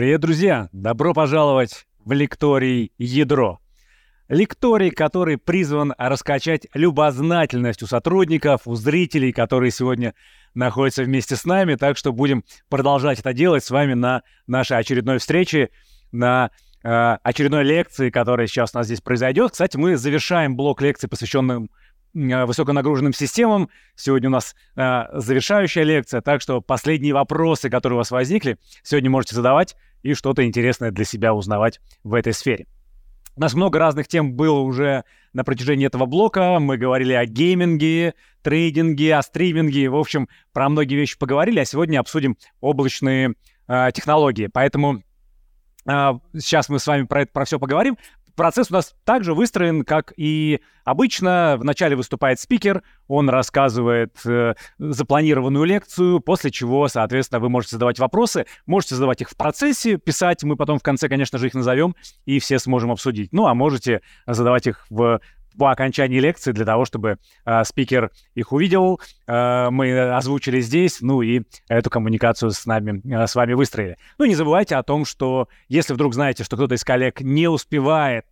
Привет, друзья! Добро пожаловать в лекторий «Ядро». Лекторий, который призван раскачать любознательность у сотрудников, у зрителей, которые сегодня находятся вместе с нами. Так что будем продолжать это делать с вами на нашей очередной встрече, на э, очередной лекции, которая сейчас у нас здесь произойдет. Кстати, мы завершаем блок лекций, посвященным э, высоконагруженным системам. Сегодня у нас э, завершающая лекция, так что последние вопросы, которые у вас возникли, сегодня можете задавать и что-то интересное для себя узнавать в этой сфере. У нас много разных тем было уже на протяжении этого блока. Мы говорили о гейминге, трейдинге, о стриминге. В общем, про многие вещи поговорили, а сегодня обсудим облачные э, технологии. Поэтому э, сейчас мы с вами про это про все поговорим процесс у нас также выстроен, как и обычно. Вначале выступает спикер, он рассказывает э, запланированную лекцию, после чего, соответственно, вы можете задавать вопросы, можете задавать их в процессе, писать, мы потом в конце, конечно же, их назовем, и все сможем обсудить. Ну, а можете задавать их в по окончании лекции для того, чтобы э, спикер их увидел, э, мы озвучили здесь, ну и эту коммуникацию с нами, э, с вами выстроили. Ну не забывайте о том, что если вдруг знаете, что кто-то из коллег не успевает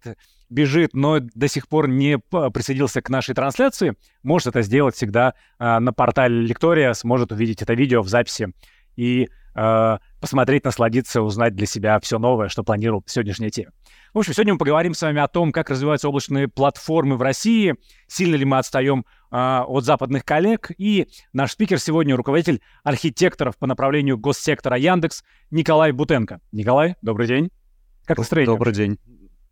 бежит, но до сих пор не присоединился к нашей трансляции, может это сделать всегда э, на портале Лектория, сможет увидеть это видео в записи и э, посмотреть, насладиться, узнать для себя все новое, что планировал в сегодняшней теме. В общем, сегодня мы поговорим с вами о том, как развиваются облачные платформы в России, сильно ли мы отстаем э, от западных коллег. И наш спикер сегодня руководитель архитекторов по направлению госсектора Яндекс Николай Бутенко. Николай, добрый день. Как настроение? Добрый день.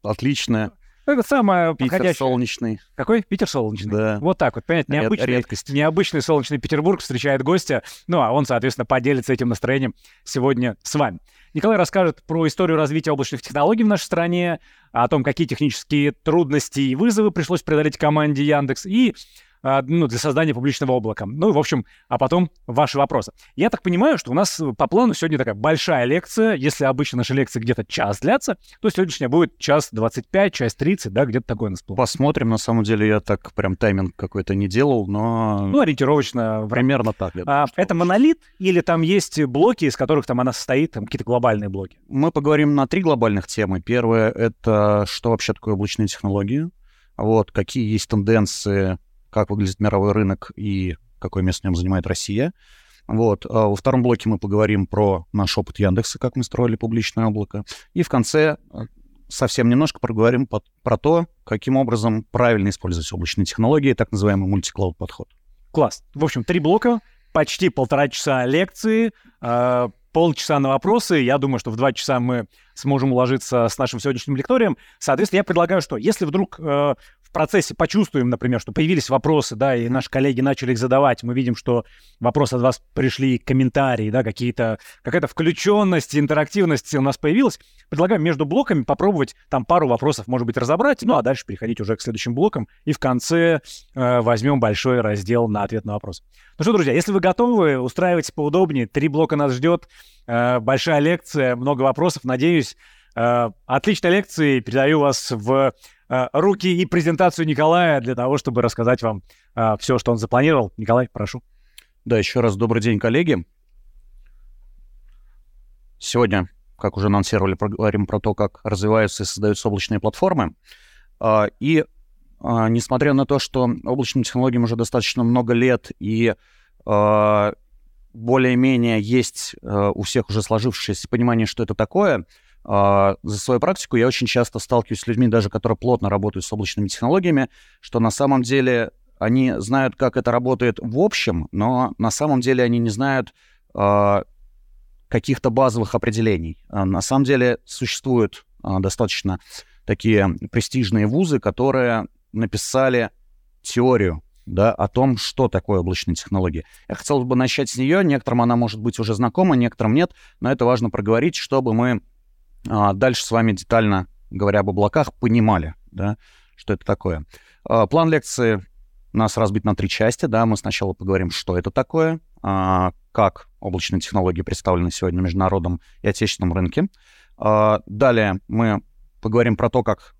Отлично. Это самое Питер подходящее. солнечный. Какой? Питер солнечный. Да. Вот так вот, понятно, необычный, редкость. необычный солнечный Петербург встречает гостя, ну а он, соответственно, поделится этим настроением сегодня с вами. Николай расскажет про историю развития облачных технологий в нашей стране, о том, какие технические трудности и вызовы пришлось преодолеть команде Яндекс, и ну, для создания публичного облака. Ну, в общем, а потом ваши вопросы. Я так понимаю, что у нас по плану сегодня такая большая лекция. Если обычно наши лекции где-то час длятся, то сегодняшняя будет час 25, час 30, да, где-то такое у нас было. Посмотрим. На самом деле я так прям тайминг какой-то не делал, но... Ну, ориентировочно. Примерно так. А, это монолит или там есть блоки, из которых там она состоит, там какие-то глобальные блоки? Мы поговорим на три глобальных темы. Первое — это что вообще такое облачные технологии, вот, какие есть тенденции как выглядит мировой рынок и какое место в нем занимает Россия. Вот. А во втором блоке мы поговорим про наш опыт Яндекса, как мы строили публичное облако. И в конце э, совсем немножко проговорим по, про то, каким образом правильно использовать облачные технологии, так называемый мультиклауд подход. Класс. В общем, три блока, почти полтора часа лекции, э, полчаса на вопросы. Я думаю, что в два часа мы сможем уложиться с нашим сегодняшним лекторием. Соответственно, я предлагаю, что если вдруг э, процессе почувствуем, например, что появились вопросы, да, и наши коллеги начали их задавать, мы видим, что вопросы от вас пришли, комментарии, да, какие-то, какая-то включенность, интерактивность у нас появилась, предлагаем между блоками попробовать там пару вопросов, может быть, разобрать, ну, а дальше переходить уже к следующим блокам, и в конце э, возьмем большой раздел на ответ на вопрос. Ну что, друзья, если вы готовы, устраивайтесь поудобнее, три блока нас ждет, э, большая лекция, много вопросов, надеюсь, отличной лекции, передаю вас в Э, руки и презентацию Николая для того, чтобы рассказать вам э, все, что он запланировал. Николай, прошу. Да, еще раз добрый день, коллеги. Сегодня, как уже анонсировали, поговорим про то, как развиваются и создаются облачные платформы. И несмотря на то, что облачным технологиям уже достаточно много лет и более-менее есть у всех уже сложившееся понимание, что это такое, за свою практику я очень часто сталкиваюсь с людьми, даже которые плотно работают с облачными технологиями, что на самом деле они знают, как это работает в общем, но на самом деле они не знают э, каких-то базовых определений. А на самом деле существуют достаточно такие престижные вузы, которые написали теорию да, о том, что такое облачные технологии. Я хотел бы начать с нее. Некоторым она может быть уже знакома, некоторым нет, но это важно проговорить, чтобы мы а, дальше с вами детально, говоря об облаках, понимали, да, что это такое. А, план лекции у нас разбит на три части. Да. Мы сначала поговорим, что это такое, а, как облачные технологии представлены сегодня на международном и отечественном рынке. Далее мы поговорим про то, как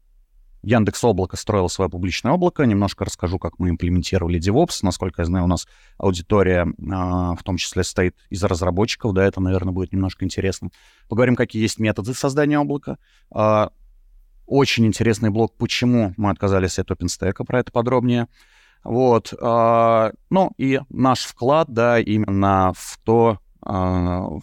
Яндекс Облако строило свое публичное облако. Немножко расскажу, как мы имплементировали DevOps. Насколько я знаю, у нас аудитория в том числе состоит из разработчиков. Да, это, наверное, будет немножко интересно. Поговорим, какие есть методы создания облака. Очень интересный блок, почему мы отказались от OpenStack, про это подробнее. Вот. Ну и наш вклад, да, именно в то, в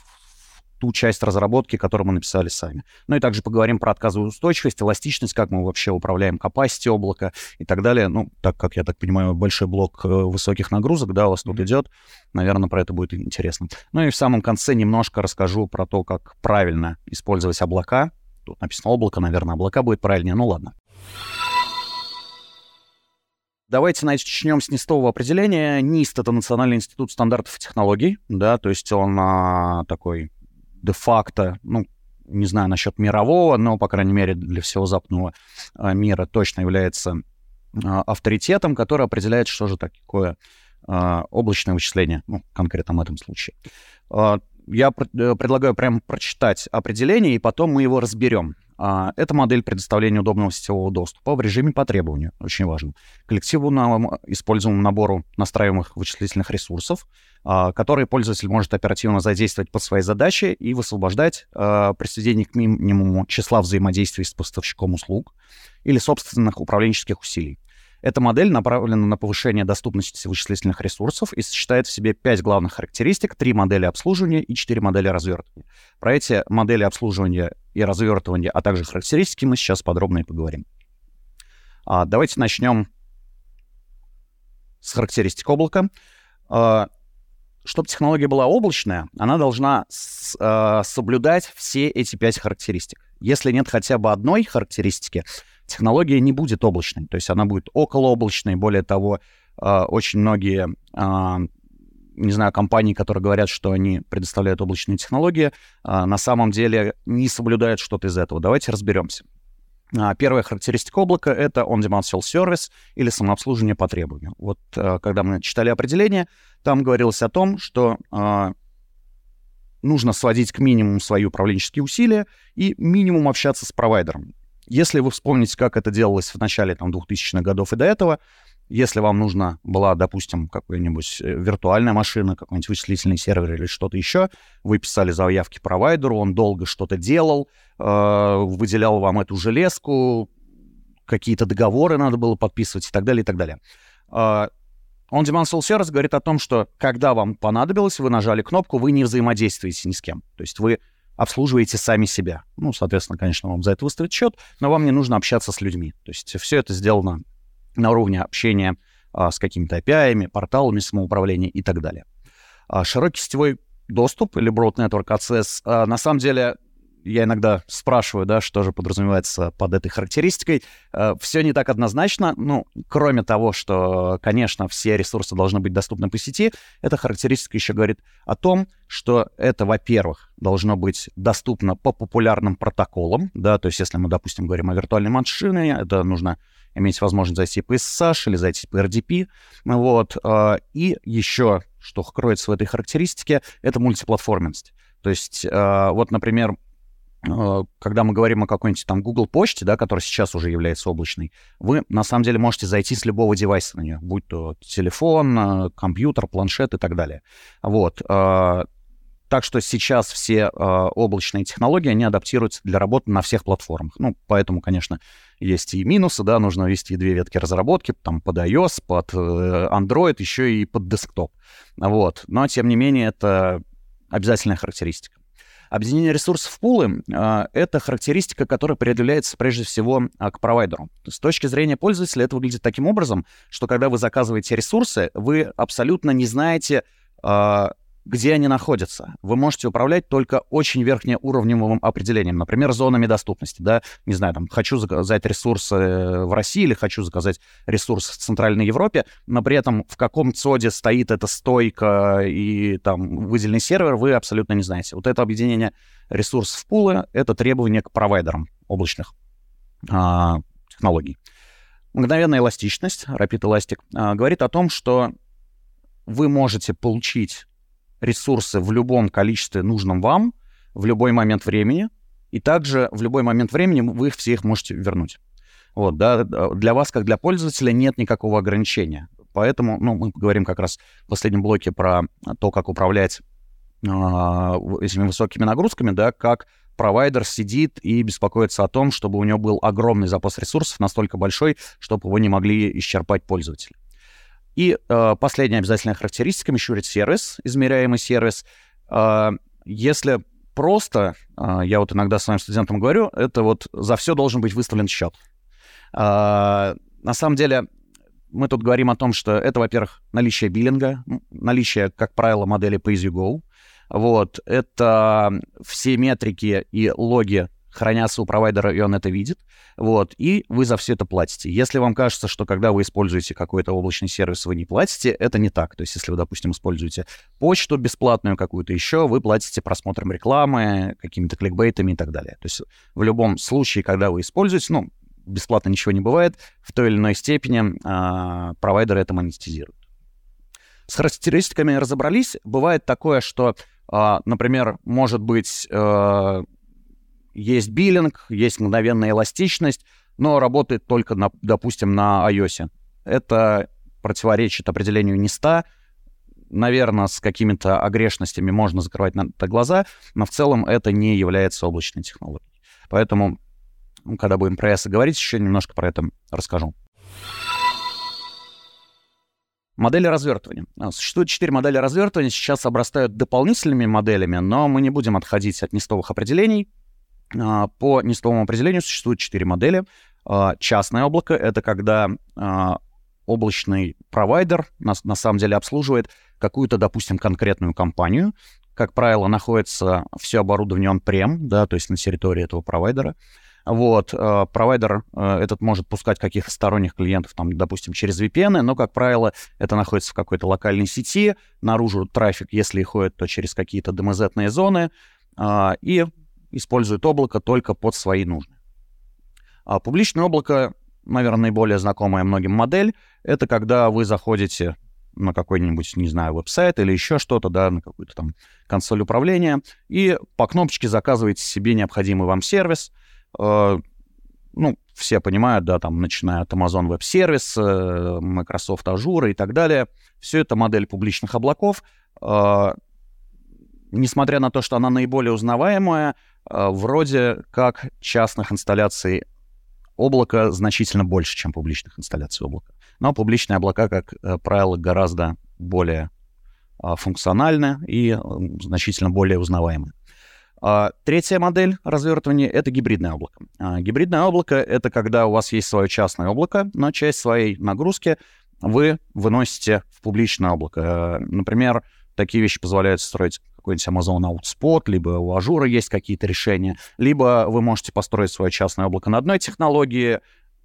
ту часть разработки, которую мы написали сами. Ну и также поговорим про отказовую устойчивость, эластичность, как мы вообще управляем capacity облака и так далее. Ну, так как, я так понимаю, большой блок э, высоких нагрузок, да, у вас тут идет, наверное, про это будет интересно. Ну и в самом конце немножко расскажу про то, как правильно использовать облака. Тут написано облако, наверное, облака будет правильнее, ну ладно. Давайте начнем с НИСТового определения. НИСТ — это Национальный институт стандартов и технологий, да, то есть он а, такой де-факто, ну, не знаю насчет мирового, но, по крайней мере, для всего западного а, мира точно является а, авторитетом, который определяет, что же такое а, облачное вычисление, ну, конкретно в этом случае. Я э, предлагаю прямо прочитать определение, и потом мы его разберем. Это модель предоставления удобного сетевого доступа в режиме по требованию, очень важно, коллективному используемому набору настраиваемых вычислительных ресурсов, а, которые пользователь может оперативно задействовать под свои задачи и высвобождать а, при сведении к минимуму числа взаимодействий с поставщиком услуг или собственных управленческих усилий. Эта модель направлена на повышение доступности вычислительных ресурсов и сочетает в себе пять главных характеристик, три модели обслуживания и четыре модели развертывания. Про эти модели обслуживания и развертывания, а также характеристики мы сейчас подробно и поговорим. А, давайте начнем с характеристик облака. А, чтобы технология была облачная, она должна с, э, соблюдать все эти пять характеристик. Если нет хотя бы одной характеристики, технология не будет облачной. То есть она будет околооблачной. Более того, э, очень многие, э, не знаю, компании, которые говорят, что они предоставляют облачные технологии, э, на самом деле не соблюдают что-то из этого. Давайте разберемся. А, первая характеристика облака — это on-demand self-service или самообслуживание по требованию. Вот когда мы читали определение, там говорилось о том, что а, нужно сводить к минимуму свои управленческие усилия и минимум общаться с провайдером. Если вы вспомните, как это делалось в начале там, 2000-х годов и до этого, если вам нужна была, допустим, какая-нибудь э, виртуальная машина, какой-нибудь вычислительный сервер или что-то еще, вы писали заявки провайдеру, он долго что-то делал, э, выделял вам эту железку, какие-то договоры надо было подписывать и так далее, и так далее. Э, On-Demand Soul Service говорит о том, что когда вам понадобилось, вы нажали кнопку, вы не взаимодействуете ни с кем. То есть вы обслуживаете сами себя. Ну, соответственно, конечно, вам за это выставят счет, но вам не нужно общаться с людьми. То есть все это сделано на уровне общения а, с какими-то API, порталами самоуправления и так далее. А, широкий сетевой доступ или Broad Network Access, а, на самом деле, я иногда спрашиваю, да, что же подразумевается под этой характеристикой. А, все не так однозначно. Ну, кроме того, что, конечно, все ресурсы должны быть доступны по сети, эта характеристика еще говорит о том, что это, во-первых, должно быть доступно по популярным протоколам, да, то есть если мы, допустим, говорим о виртуальной машине, это нужно иметь возможность зайти по SSH или зайти по RDP. Вот. А, и еще, что кроется в этой характеристике, это мультиплатформенность. То есть, а, вот, например, когда мы говорим о какой-нибудь там Google почте, да, которая сейчас уже является облачной, вы на самом деле можете зайти с любого девайса на нее, будь то телефон, компьютер, планшет и так далее. Вот. Так что сейчас все э, облачные технологии, они адаптируются для работы на всех платформах. Ну, поэтому, конечно, есть и минусы, да, нужно вести две ветки разработки, там, под iOS, под э, Android, еще и под десктоп. Вот. Но, тем не менее, это обязательная характеристика. Объединение ресурсов в пулы э, — это характеристика, которая предъявляется прежде всего э, к провайдеру. С точки зрения пользователя это выглядит таким образом, что когда вы заказываете ресурсы, вы абсолютно не знаете, э, где они находятся. Вы можете управлять только очень верхнеуровневым определением, например, зонами доступности, да, не знаю, там, хочу заказать ресурсы в России или хочу заказать ресурс в Центральной Европе, но при этом в каком ЦОДе стоит эта стойка и там выделенный сервер, вы абсолютно не знаете. Вот это объединение ресурсов в пулы — это требование к провайдерам облачных а, технологий. Мгновенная эластичность, Rapid Elastic, а, говорит о том, что вы можете получить ресурсы в любом количестве нужном вам, в любой момент времени, и также в любой момент времени вы их все их можете вернуть. Вот, да, для вас, как для пользователя, нет никакого ограничения. Поэтому, ну, мы поговорим как раз в последнем блоке про то, как управлять э, этими высокими нагрузками, да, как провайдер сидит и беспокоится о том, чтобы у него был огромный запас ресурсов, настолько большой, чтобы его не могли исчерпать пользователи. И э, последняя обязательная характеристика — Measured сервис, измеряемый сервис. Э, если просто, э, я вот иногда своим студентам говорю, это вот за все должен быть выставлен счет. Э, на самом деле, мы тут говорим о том, что это, во-первых, наличие биллинга, наличие, как правило, модели pay-as-you-go. Вот, это все метрики и логи хранятся у провайдера, и он это видит. Вот, и вы за все это платите. Если вам кажется, что когда вы используете какой-то облачный сервис, вы не платите, это не так. То есть, если вы, допустим, используете почту бесплатную какую-то еще, вы платите просмотром рекламы, какими-то кликбейтами и так далее. То есть, в любом случае, когда вы используете, ну, бесплатно ничего не бывает, в той или иной степени э, провайдеры это монетизируют. С характеристиками разобрались. Бывает такое, что, э, например, может быть, э, есть биллинг, есть мгновенная эластичность, но работает только, на, допустим, на iOS. Это противоречит определению NIST. Наверное, с какими-то огрешностями можно закрывать на это глаза, но в целом это не является облачной технологией. Поэтому ну, когда будем про ES говорить, еще немножко про это расскажу. Модели развертывания. А, существует четыре модели развертывания, сейчас обрастают дополнительными моделями, но мы не будем отходить от нестовых определений. А, по нестовому определению существует четыре модели. А, частное облако — это когда облачный провайдер на, на самом деле обслуживает какую-то, допустим, конкретную компанию. Как правило, находится все оборудование он-прем, да, то есть на территории этого провайдера. Вот, провайдер э, этот может пускать каких-то сторонних клиентов, там, допустим, через VPN, но, как правило, это находится в какой-то локальной сети, наружу трафик, если и ходит, то через какие-то DMZ-ные зоны, и использует облако только под свои нужды. А публичное облако, наверное, наиболее знакомая многим модель, это когда вы заходите на какой-нибудь, не знаю, веб-сайт или еще что-то, да, на какую-то там консоль управления, и по кнопочке заказываете себе необходимый вам сервис — Э, ну, все понимают, да, там, начиная от Amazon Web Service, э, Microsoft Azure и так далее. Все это модель публичных облаков. Э, несмотря на то, что она наиболее узнаваемая, вроде как частных инсталляций облака значительно больше, чем публичных инсталляций облака. Но публичные облака, как правило, гораздо более функциональны и значительно более узнаваемы. А, третья модель развертывания — это гибридное облако. А, гибридное облако — это когда у вас есть свое частное облако, но часть своей нагрузки вы выносите в публичное облако. А, например, такие вещи позволяют строить какой-нибудь Amazon Outposts, либо у Azure а есть какие-то решения, либо вы можете построить свое частное облако на одной технологии,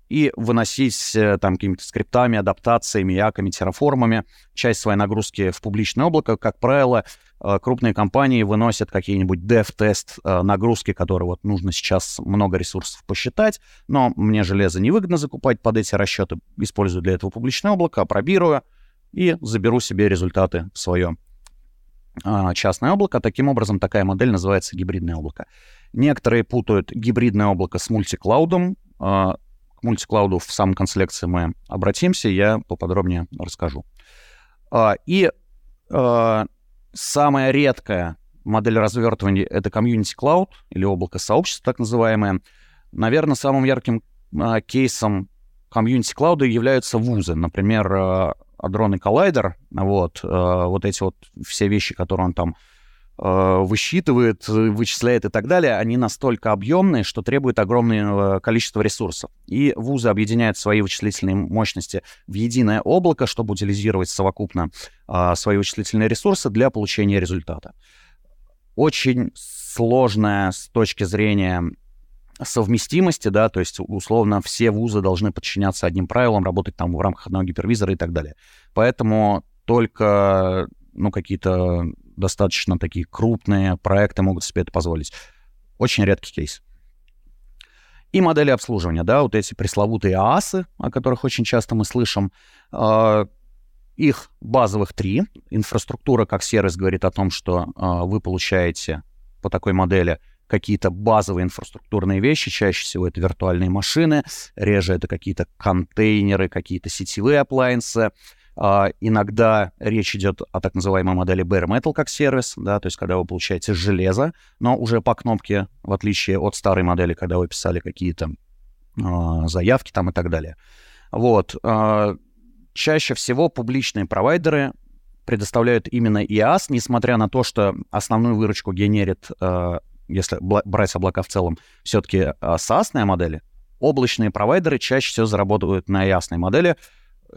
и выносить э, там какими-то скриптами, адаптациями, яками, терраформами часть своей нагрузки в публичное облако. Как правило, э, крупные компании выносят какие-нибудь dev-тест э, нагрузки, которые вот нужно сейчас много ресурсов посчитать, но мне железо невыгодно закупать под эти расчеты, использую для этого публичное облако, опробирую и заберу себе результаты в свое частное облако. Таким образом, такая модель называется гибридное облако. Некоторые путают гибридное облако с мультиклаудом. А, к мультиклауду в самом конце лекции мы обратимся, я поподробнее расскажу. А, и а, самая редкая модель развертывания — это Cloud или облако сообщества, так называемое. Наверное, самым ярким а, кейсом Cloud являются вузы. Например, Adron и Collider, вот, вот эти вот все вещи, которые он там Э, высчитывает, вычисляет и так далее, они настолько объемные, что требуют огромного количества ресурсов. И вузы объединяют свои вычислительные мощности в единое облако, чтобы утилизировать совокупно а, свои вычислительные ресурсы для получения результата. Очень сложная с точки зрения совместимости, да, то есть условно все вузы должны подчиняться одним правилам, работать там в рамках одного гипервизора и так далее. Поэтому только ну, какие-то достаточно такие крупные проекты могут себе это позволить. Очень редкий кейс. И модели обслуживания, да, вот эти пресловутые ААСы, о которых очень часто мы слышим, э, их базовых три. Инфраструктура как сервис говорит о том, что э, вы получаете по такой модели какие-то базовые инфраструктурные вещи, чаще всего это виртуальные машины, реже это какие-то контейнеры, какие-то сетевые Uh, иногда речь идет о так называемой модели bare metal как сервис, да, то есть когда вы получаете железо, но уже по кнопке, в отличие от старой модели, когда вы писали какие-то uh, заявки там и так далее. Вот. Uh, чаще всего публичные провайдеры предоставляют именно IaaS, несмотря на то, что основную выручку генерит, если брать облака в целом, все-таки SaaS модели, облачные провайдеры чаще всего заработают на IaaS модели,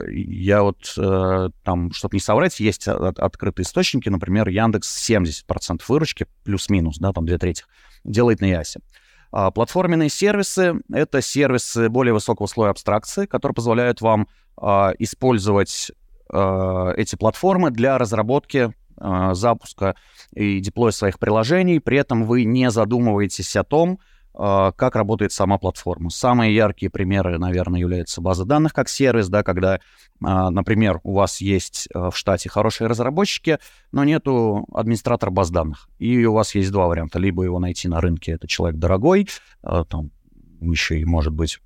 я вот э, там, чтобы не соврать, есть от, открытые источники, например, Яндекс 70% выручки, плюс-минус, да, там две трети, делает на Ясе. А платформенные сервисы — это сервисы более высокого слоя абстракции, которые позволяют вам а, использовать а, эти платформы для разработки а, запуска и деплоя своих приложений. При этом вы не задумываетесь о том, а, как работает сама платформа. Самые яркие примеры, наверное, являются база данных как сервис, да, когда, а, например, у вас есть в штате хорошие разработчики, но нету администратора баз данных. И у вас есть два варианта. Либо его найти на рынке, это человек дорогой, там еще и, может быть,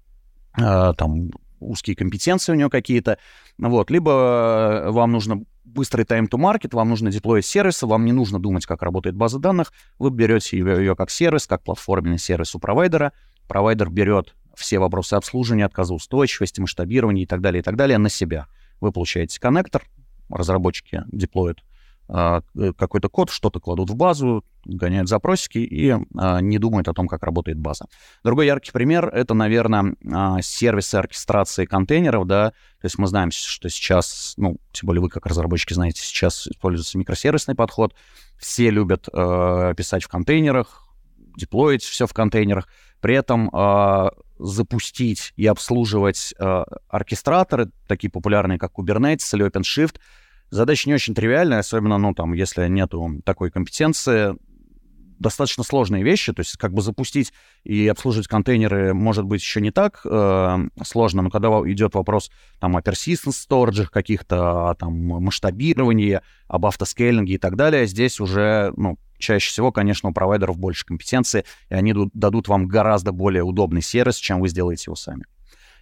там узкие компетенции у него какие-то, вот, либо вам нужно быстрый time to market, вам нужно деплоить сервисы, вам не нужно думать, как работает база данных, вы берете ее, ее как сервис, как платформенный сервис у провайдера, провайдер берет все вопросы обслуживания, отказоустойчивости, масштабирования и так далее, и так далее на себя. Вы получаете коннектор, разработчики деплоят какой-то код, что-то кладут в базу, гоняют запросики и а, не думают о том, как работает база. Другой яркий пример — это, наверное, а, сервисы оркестрации контейнеров, да, то есть мы знаем, что сейчас, ну, тем более вы как разработчики знаете, сейчас используется микросервисный подход, все любят э, писать в контейнерах, деплоить все в контейнерах, при этом э, запустить и обслуживать э, оркестраторы, такие популярные, как Kubernetes или OpenShift — Задача не очень тривиальная, особенно, ну, там, если нету такой компетенции, достаточно сложные вещи, то есть как бы запустить и обслуживать контейнеры может быть еще не так э, сложно, но когда идет вопрос там о persistence storage каких-то, о там масштабировании, об автоскейлинге и так далее, здесь уже, ну, чаще всего, конечно, у провайдеров больше компетенции, и они дадут вам гораздо более удобный сервис, чем вы сделаете его сами.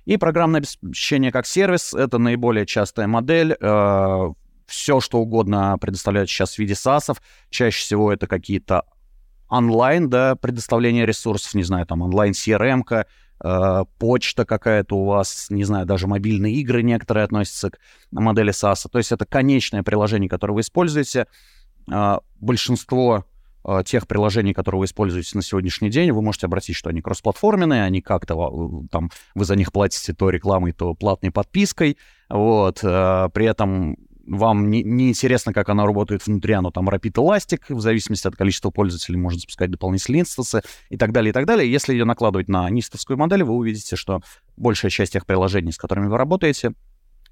И программное обеспечение как сервис — это наиболее частая модель. Э, все, что угодно предоставляют сейчас в виде САСов. Чаще всего это какие-то онлайн, да, предоставление ресурсов, не знаю, там онлайн CRM, э, почта какая-то у вас, не знаю, даже мобильные игры некоторые относятся к модели SaaS. То есть это конечное приложение, которое вы используете. Э, большинство э, тех приложений, которые вы используете на сегодняшний день, вы можете обратить, что они кроссплатформенные, они как-то э, там, вы за них платите то рекламой, то платной подпиской, вот, э, при этом вам не, не интересно, как она работает внутри, оно там Rapid Elastic, в зависимости от количества пользователей может запускать дополнительные инстансы и так далее, и так далее. Если ее накладывать на нистовскую модель, вы увидите, что большая часть тех приложений, с которыми вы работаете,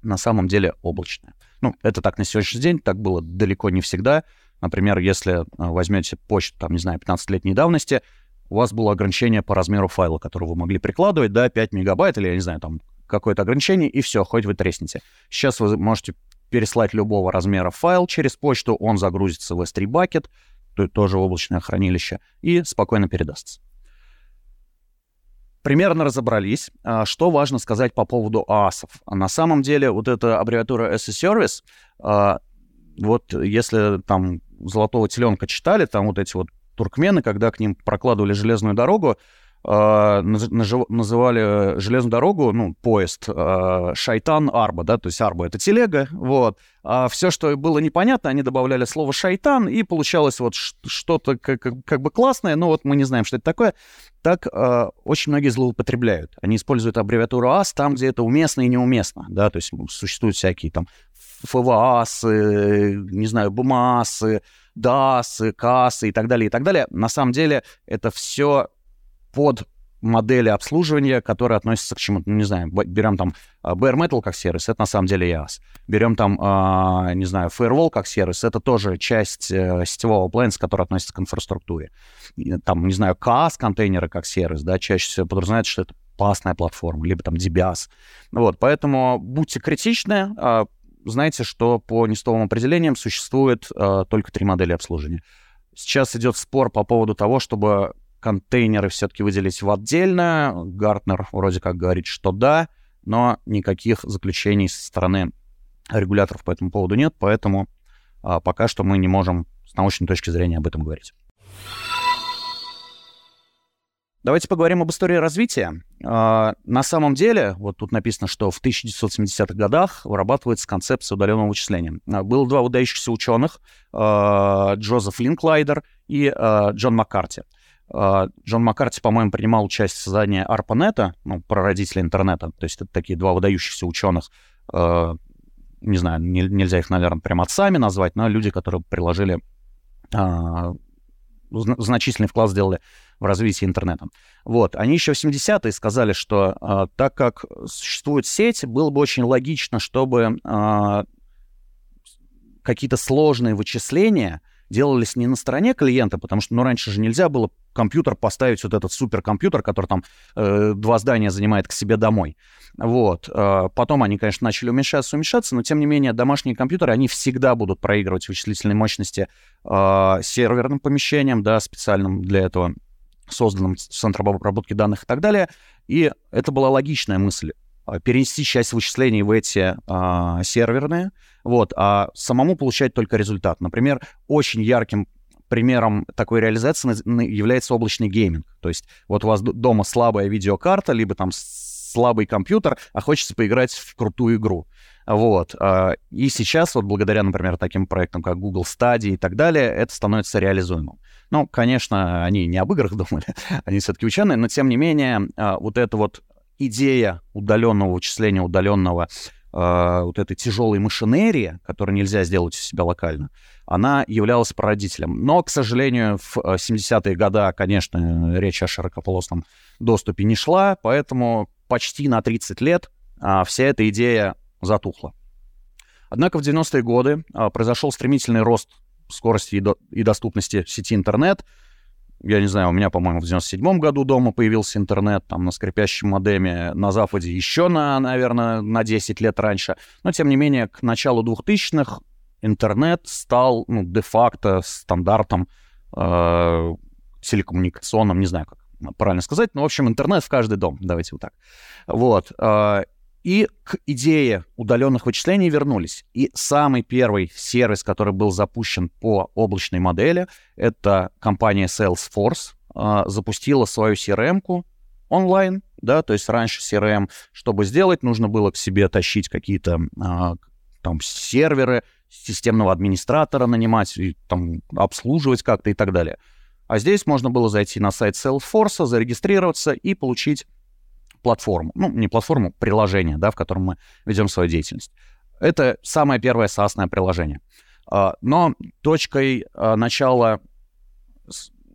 на самом деле облачная. Ну, это так на сегодняшний день, так было далеко не всегда. Например, если а, возьмете почту, там, не знаю, 15-летней давности, у вас было ограничение по размеру файла, который вы могли прикладывать, да, 5 мегабайт или, я не знаю, там, какое-то ограничение, и все, хоть вы треснете. Сейчас вы можете переслать любого размера файл через почту, он загрузится в S3 Bucket, то тоже облачное хранилище, и спокойно передастся. Примерно разобрались. А, что важно сказать по поводу ААСов? На самом деле вот эта аббревиатура as a Service, а, вот если там «Золотого теленка» читали, там вот эти вот туркмены, когда к ним прокладывали железную дорогу, называли железную дорогу, ну, поезд, э, шайтан Арба, да, то есть Арба — это телега, вот. А все, что было непонятно, они добавляли слово шайтан, и получалось вот что-то как, бы классное, но вот мы не знаем, что это такое. Так э, очень многие злоупотребляют. Они используют аббревиатуру АС там, где это уместно и неуместно, да, то есть существуют всякие там ФВАСы, не знаю, БМАСы, ДАСы, КАСы и так далее, и так далее. На самом деле это все под модели обслуживания, которые относятся к чему-то, ну, не знаю, берем там а, Bare Metal как сервис, это на самом деле IaaS. Берем там, э, не знаю, Firewall как сервис, это тоже часть э, сетевого appliance, который относится к инфраструктуре. И, там, не знаю, CAS контейнеры как сервис, да, чаще всего подразумевается, что это пасная платформа, либо там DBAS. Вот, поэтому будьте критичны, э, знайте, что по нестовым определениям существует э, только три модели обслуживания. Сейчас идет спор по поводу того, чтобы контейнеры все-таки выделить в отдельно. Гартнер вроде как говорит, что да, но никаких заключений со стороны регуляторов по этому поводу нет, поэтому а, пока что мы не можем с научной точки зрения об этом говорить. Давайте поговорим об истории развития. Uh, на самом деле, вот тут написано, что в 1970-х годах вырабатывается концепция удаленного вычисления. Uh, было два выдающихся ученых, uh, Джозеф Линклайдер и Джон Маккарти. Джон Маккарти, по-моему, принимал участие в создании ARPANET, ну, прародителя интернета, то есть это такие два выдающихся ученых, не знаю, не, нельзя их, наверное, прям отцами назвать, но люди, которые приложили значительный вклад сделали в развитии интернета. Вот. Они еще в 70-е сказали, что э, так как существует сеть, было бы очень логично, чтобы э, какие-то сложные вычисления делались не на стороне клиента, потому что, ну, раньше же нельзя было компьютер поставить, вот этот суперкомпьютер, который там э, два здания занимает к себе домой. Вот. Э, потом они, конечно, начали уменьшаться, уменьшаться, но, тем не менее, домашние компьютеры, они всегда будут проигрывать вычислительной мощности э, серверным помещением, да, специальным для этого созданным центром обработки данных и так далее. И это была логичная мысль перенести часть вычислений в эти а, серверные, вот, а самому получать только результат. Например, очень ярким примером такой реализации является облачный гейминг. То есть вот у вас дома слабая видеокарта, либо там слабый компьютер, а хочется поиграть в крутую игру. Вот. А, и сейчас вот благодаря, например, таким проектам, как Google Stadia и так далее, это становится реализуемым. Ну, конечно, они не об играх думали, они все-таки ученые, но тем не менее а, вот эта вот идея удаленного вычисления, удаленного а, вот этой тяжелой машинерии, которую нельзя сделать у себя локально, она являлась прародителем. Но, к сожалению, в 70-е годы, конечно, речь о широкополосном доступе не шла, поэтому почти на 30 лет а, вся эта идея затухла. Однако в 90-е годы а, произошел стремительный рост скорости и, до, и доступности сети интернет. Я не знаю, у меня, по-моему, в 97-м году дома появился интернет, там, на скрипящем модеме, на Западе еще, на, наверное, на 10 лет раньше. Но, тем не менее, к началу 2000-х интернет стал, ну, де-факто стандартом э, телекоммуникационным, не знаю, как правильно сказать, но, в общем, интернет в каждый дом, давайте вот так. Вот. Э, и к идее удаленных вычислений вернулись. И самый первый сервис, который был запущен по облачной модели, это компания Salesforce, э, запустила свою CRM-ку онлайн, да, то есть раньше CRM, чтобы сделать, нужно было к себе тащить какие-то э, там серверы, системного администратора нанимать, и, там обслуживать как-то и так далее. А здесь можно было зайти на сайт Salesforce, зарегистрироваться и получить платформу. Ну, не платформу, приложение, да, в котором мы ведем свою деятельность. Это самое первое SaaS приложение. А, но точкой а, начала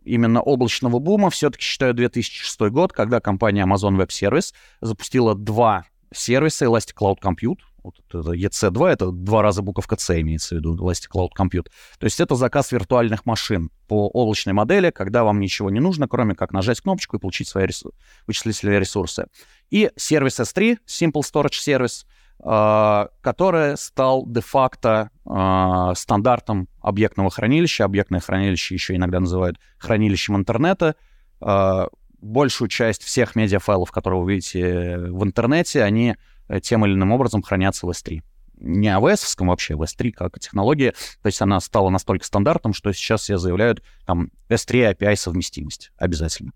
именно облачного бума все-таки считаю 2006 год, когда компания Amazon Web Service запустила два сервиса Elastic Cloud Compute, вот это EC2, это два раза буковка C имеется в виду, Elastic Cloud Compute. То есть это заказ виртуальных машин по облачной модели, когда вам ничего не нужно, кроме как нажать кнопочку и получить свои ресурсы, вычислительные ресурсы. И сервис S3, Simple Storage Service, Uh, который стал де-факто uh, стандартом объектного хранилища. Объектное хранилище еще иногда называют хранилищем интернета. Uh, большую часть всех медиафайлов, которые вы видите в интернете, они Э, тем или иным образом хранятся в S3. Не AWS вообще, в S3 как технология. То есть она стала настолько стандартом, что сейчас все заявляют там S3 API совместимость обязательно.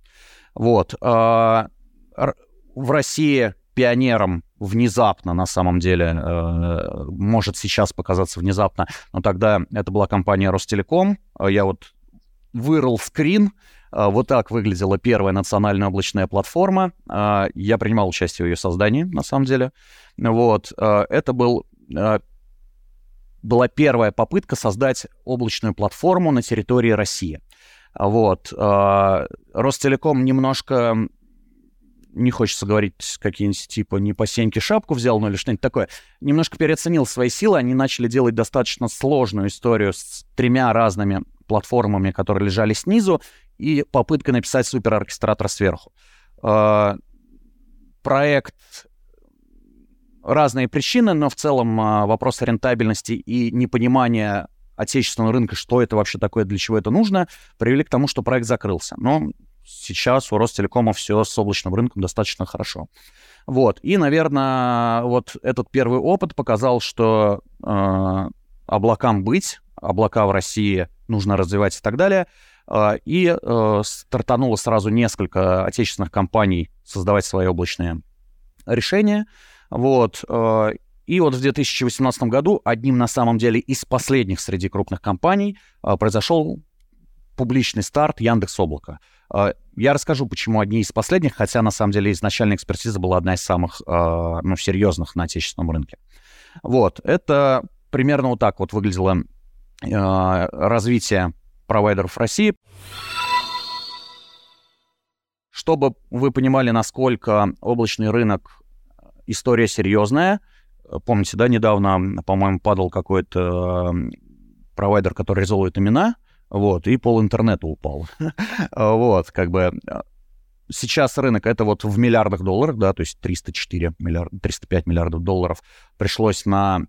Вот. А, в России пионером внезапно, на самом деле, э, может сейчас показаться внезапно, но тогда это была компания Ростелеком. Я вот вырыл скрин, вот так выглядела первая национальная облачная платформа. А, я принимал участие в ее создании, на самом деле. Вот. А, это был была первая попытка создать облачную платформу на территории России. Вот. Ростелеком немножко не хочется говорить какие-нибудь типа не по сеньке шапку взял, ну или что-нибудь такое, немножко переоценил свои силы, они начали делать достаточно сложную историю с тремя разными платформами, которые лежали снизу, и попытка написать супероркестратор сверху. А, проект разные причины, но в целом а, вопрос рентабельности и непонимания отечественного рынка, что это вообще такое, для чего это нужно, привели к тому, что проект закрылся. Но сейчас у Ростелекома все с облачным рынком достаточно хорошо. Вот. И, наверное, вот этот первый опыт показал, что э, облакам быть, облака в России нужно развивать и так далее. Э, и э, стартануло сразу несколько отечественных компаний создавать свои облачные решения. Вот. Э, и вот в 2018 году одним на самом деле из последних среди крупных компаний э, произошел публичный старт Яндекс Облака. А, я расскажу, почему одни из последних, хотя на самом деле изначальная экспертиза была одна из самых а, ну, серьезных на отечественном рынке. Вот, это примерно вот так вот выглядело а, развитие провайдеров России. Чтобы вы понимали, насколько облачный рынок история серьезная, помните, да, недавно, по-моему, падал какой-то провайдер, который резолвирует имена, вот, и пол интернета упал. вот, как бы а, сейчас рынок это вот в миллиардах долларов, да, то есть 304 миллиарда, 305 миллиардов долларов пришлось на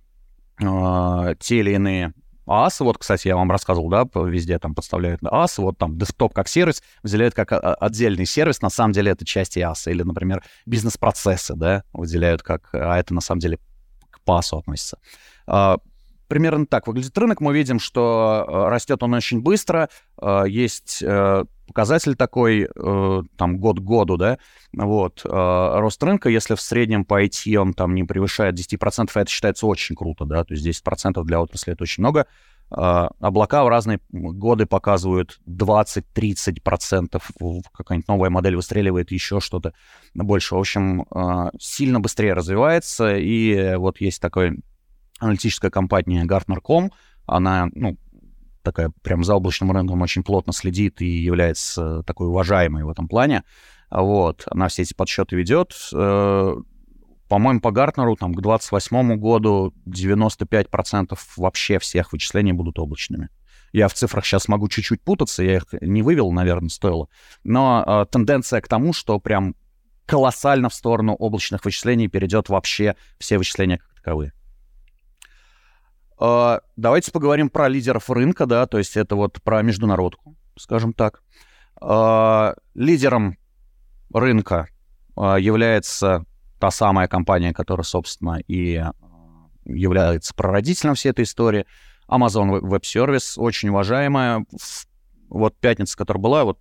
э, те или иные ААС, вот, кстати, я вам рассказывал, да, везде там подставляют ААС, вот там десктоп как сервис, выделяют как а, отдельный сервис, на самом деле это часть ААСа, или, например, бизнес-процессы, да, выделяют как, а это на самом деле к ПАСу относится примерно так выглядит рынок. Мы видим, что э, растет он очень быстро. Э, есть э, показатель такой, там, год к году, да, вот, рост рынка, если в среднем по IT он там не превышает 10%, это считается очень круто, да, то есть 10% для отрасли это очень много. Облака в разные годы показывают 20-30%, какая-нибудь новая модель выстреливает, еще что-то больше. В общем, сильно быстрее развивается, и вот есть такой аналитическая компания Gartner.com, она, ну, такая прям за облачным рынком очень плотно следит и является такой уважаемой в этом плане. Вот, она все эти подсчеты ведет. Э, по-моему, по Гартнеру там, к 2028 году 95% вообще всех вычислений будут облачными. Я в цифрах сейчас могу чуть-чуть путаться, я их не вывел, наверное, стоило. Но э, тенденция к тому, что прям колоссально в сторону облачных вычислений перейдет вообще все вычисления как таковые. А, давайте поговорим про лидеров рынка, да, то есть это вот про международку, скажем так. А, лидером рынка а, является та самая компания, которая, собственно, и является прародителем всей этой истории. Amazon Web Service, очень уважаемая. Вот пятница, которая была, вот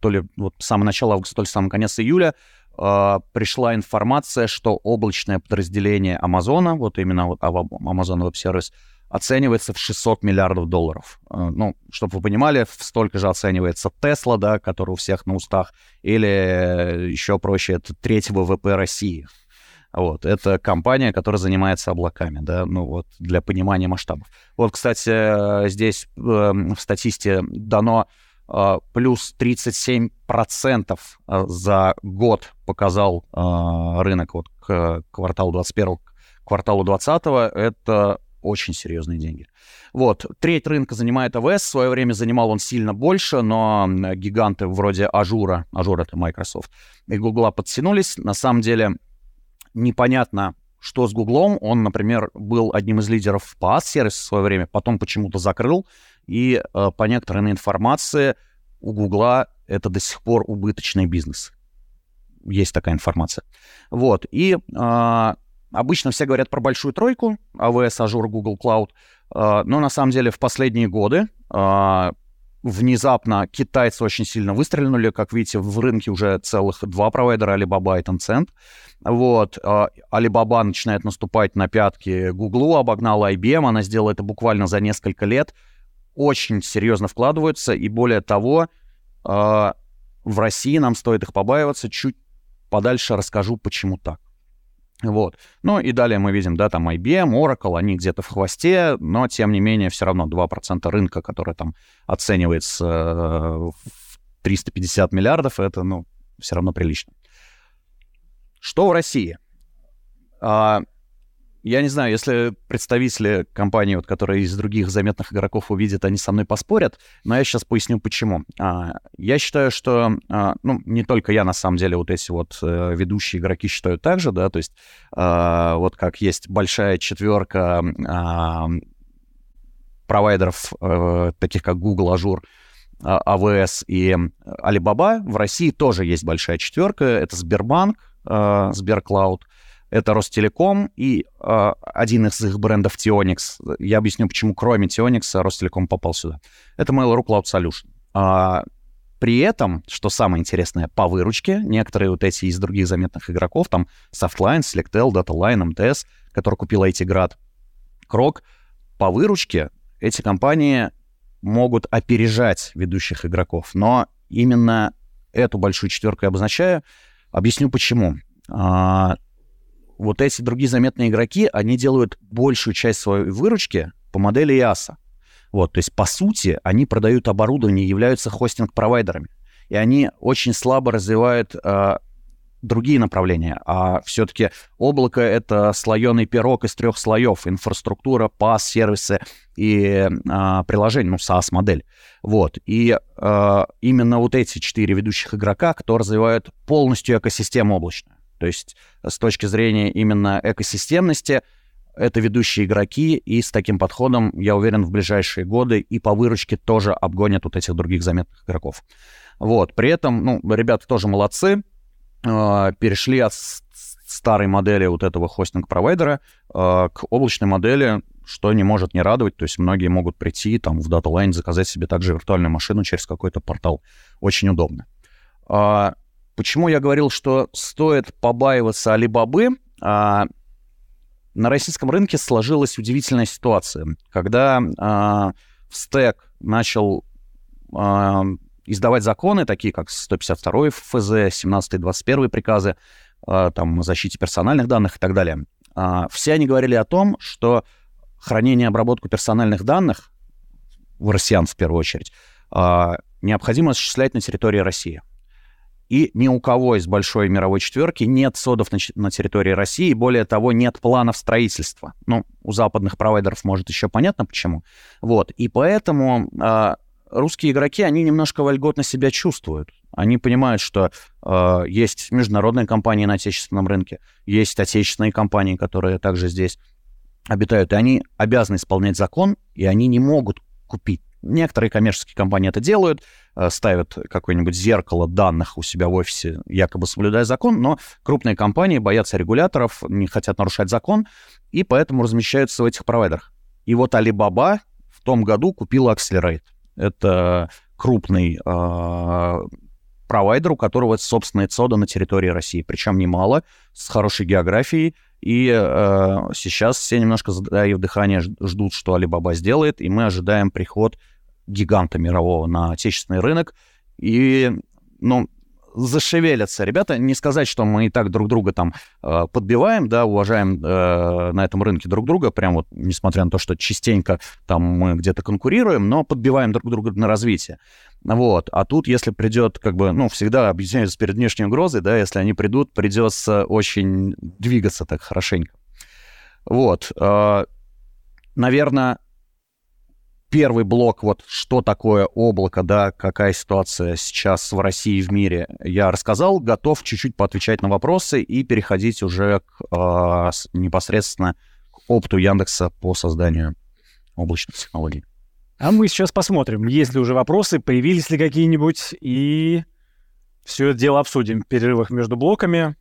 то ли вот с самого начала августа, то ли с самого конец июля, э, пришла информация, что облачное подразделение Амазона, вот именно вот Amazon Web Service, оценивается в 600 миллиардов долларов. Э, ну, чтобы вы понимали, столько же оценивается Тесла, да, который у всех на устах, или еще проще, это третий ВВП России. Вот, это компания, которая занимается облаками, да, ну вот, для понимания масштабов. Вот, кстати, здесь э, в Statista дано а, плюс 37% а, за год показал а, рынок вот к кварталу 21 к кварталу 20 это очень серьезные деньги. Вот, треть рынка занимает AWS, в свое время занимал он сильно больше, но гиганты вроде Azure а, Azure это Microsoft, и Гугла подтянулись. На самом деле непонятно, что с Гуглом. Он, например, был одним из лидеров по AS-сервису в свое время, потом почему-то закрыл, и э, по некоторой информации у Гугла это до сих пор убыточный бизнес. Есть такая информация. Вот. И э, обычно все говорят про большую тройку, AWS, Azure, Google Cloud. Э, но на самом деле в последние годы э, внезапно китайцы очень сильно выстрелили. Как видите, в рынке уже целых два провайдера, Alibaba и Tencent. Вот. Alibaba начинает наступать на пятки Google, обогнала IBM. Она сделала это буквально за несколько лет очень серьезно вкладываются, и более того, э, в России нам стоит их побаиваться. Чуть подальше расскажу, почему так. Вот. Ну и далее мы видим, да, там IBM, Oracle, они где-то в хвосте, но тем не менее все равно 2% рынка, который там оценивается э, в 350 миллиардов, это, ну, все равно прилично. Что в России? А, я не знаю, если представители компании, вот, которые из других заметных игроков увидят, они со мной поспорят, но я сейчас поясню, почему. А, я считаю, что, а, ну, не только я, на самом деле, вот эти вот а, ведущие игроки считают так же, да, то есть а, вот как есть большая четверка а, провайдеров, а, таких как Google, Azure, АВС и Alibaba. В России тоже есть большая четверка. Это Сбербанк, Сберклауд, это Ростелеком и один из их брендов Tionix. Я объясню, почему кроме Tionix Ростелеком попал сюда. Это Mail.ru Cloud Solution. При этом, что самое интересное, по выручке некоторые вот эти из других заметных игроков, там Softline, Selectel, DataLine, МТС, который купил IT-град, Крок, по выручке эти компании могут опережать ведущих игроков. Но именно эту большую четверку я обозначаю. Объясню почему. Вот эти другие заметные игроки, они делают большую часть своей выручки по модели IaaS. Вот, то есть, по сути, они продают оборудование, являются хостинг-провайдерами. И они очень слабо развивают э, другие направления. А все-таки облако — это слоеный пирог из трех слоев. Инфраструктура, пас, сервисы и э, приложение, ну, SaaS-модель. Вот. И э, именно вот эти четыре ведущих игрока, кто развивают полностью экосистему облачную. То есть с точки зрения именно экосистемности — это ведущие игроки, и с таким подходом, я уверен, в ближайшие годы и по выручке тоже обгонят вот этих других заметных игроков. Вот, при этом, ну, ребята тоже молодцы, э, перешли от старой модели вот этого хостинг-провайдера э, к облачной модели, что не может не радовать, то есть многие могут прийти там в DataLine, заказать себе также виртуальную машину через какой-то портал. Очень удобно. Э, почему я говорил, что стоит побаиваться Алибабы? Э, на российском рынке сложилась удивительная ситуация, когда э, в стек начал э, издавать законы, такие как 152 ФЗ, 17 21 приказы, э, там, о защите персональных данных и так далее. Э, все они говорили о том, что хранение и обработку персональных данных, в россиян в первую очередь, э, необходимо осуществлять на территории России. И ни у кого из большой мировой четверки нет содов на, на территории России, более того, нет планов строительства. Ну, у западных провайдеров, может, еще понятно почему. Вот, и поэтому э, русские игроки, они немножко вольготно себя чувствуют. Они понимают, что э, есть международные компании на отечественном рынке, есть отечественные компании, которые также здесь обитают, и они обязаны исполнять закон, и они не могут купить Некоторые коммерческие компании это делают, э, ставят какое-нибудь зеркало данных у себя в офисе, якобы соблюдая закон, но крупные компании боятся регуляторов, не хотят нарушать закон, и поэтому размещаются в этих провайдерах. И вот Alibaba в том году купила Accelerate. Это крупный э, провайдер, у которого собственная ЦОДа на территории России, причем немало, с хорошей географией, и э, сейчас все немножко затаив дыхание ждут, что Alibaba сделает, и мы ожидаем приход гиганта мирового на отечественный рынок. И, ну, зашевелятся ребята. Не сказать, что мы и так друг друга там э, подбиваем, да, уважаем э, на этом рынке друг друга, прям вот, несмотря на то, что частенько там мы где-то конкурируем, но подбиваем друг друга на развитие. Вот. А тут, если придет, как бы, ну, всегда объединяются перед внешней угрозой, да, если они придут, придется очень двигаться так хорошенько. Вот. Э, наверное, первый блок, вот что такое облако, да, какая ситуация сейчас в России и в мире, я рассказал, готов чуть-чуть поотвечать на вопросы и переходить уже к, э, непосредственно к опыту Яндекса по созданию облачных технологий. А мы сейчас посмотрим, есть ли уже вопросы, появились ли какие-нибудь, и все это дело обсудим в перерывах между блоками.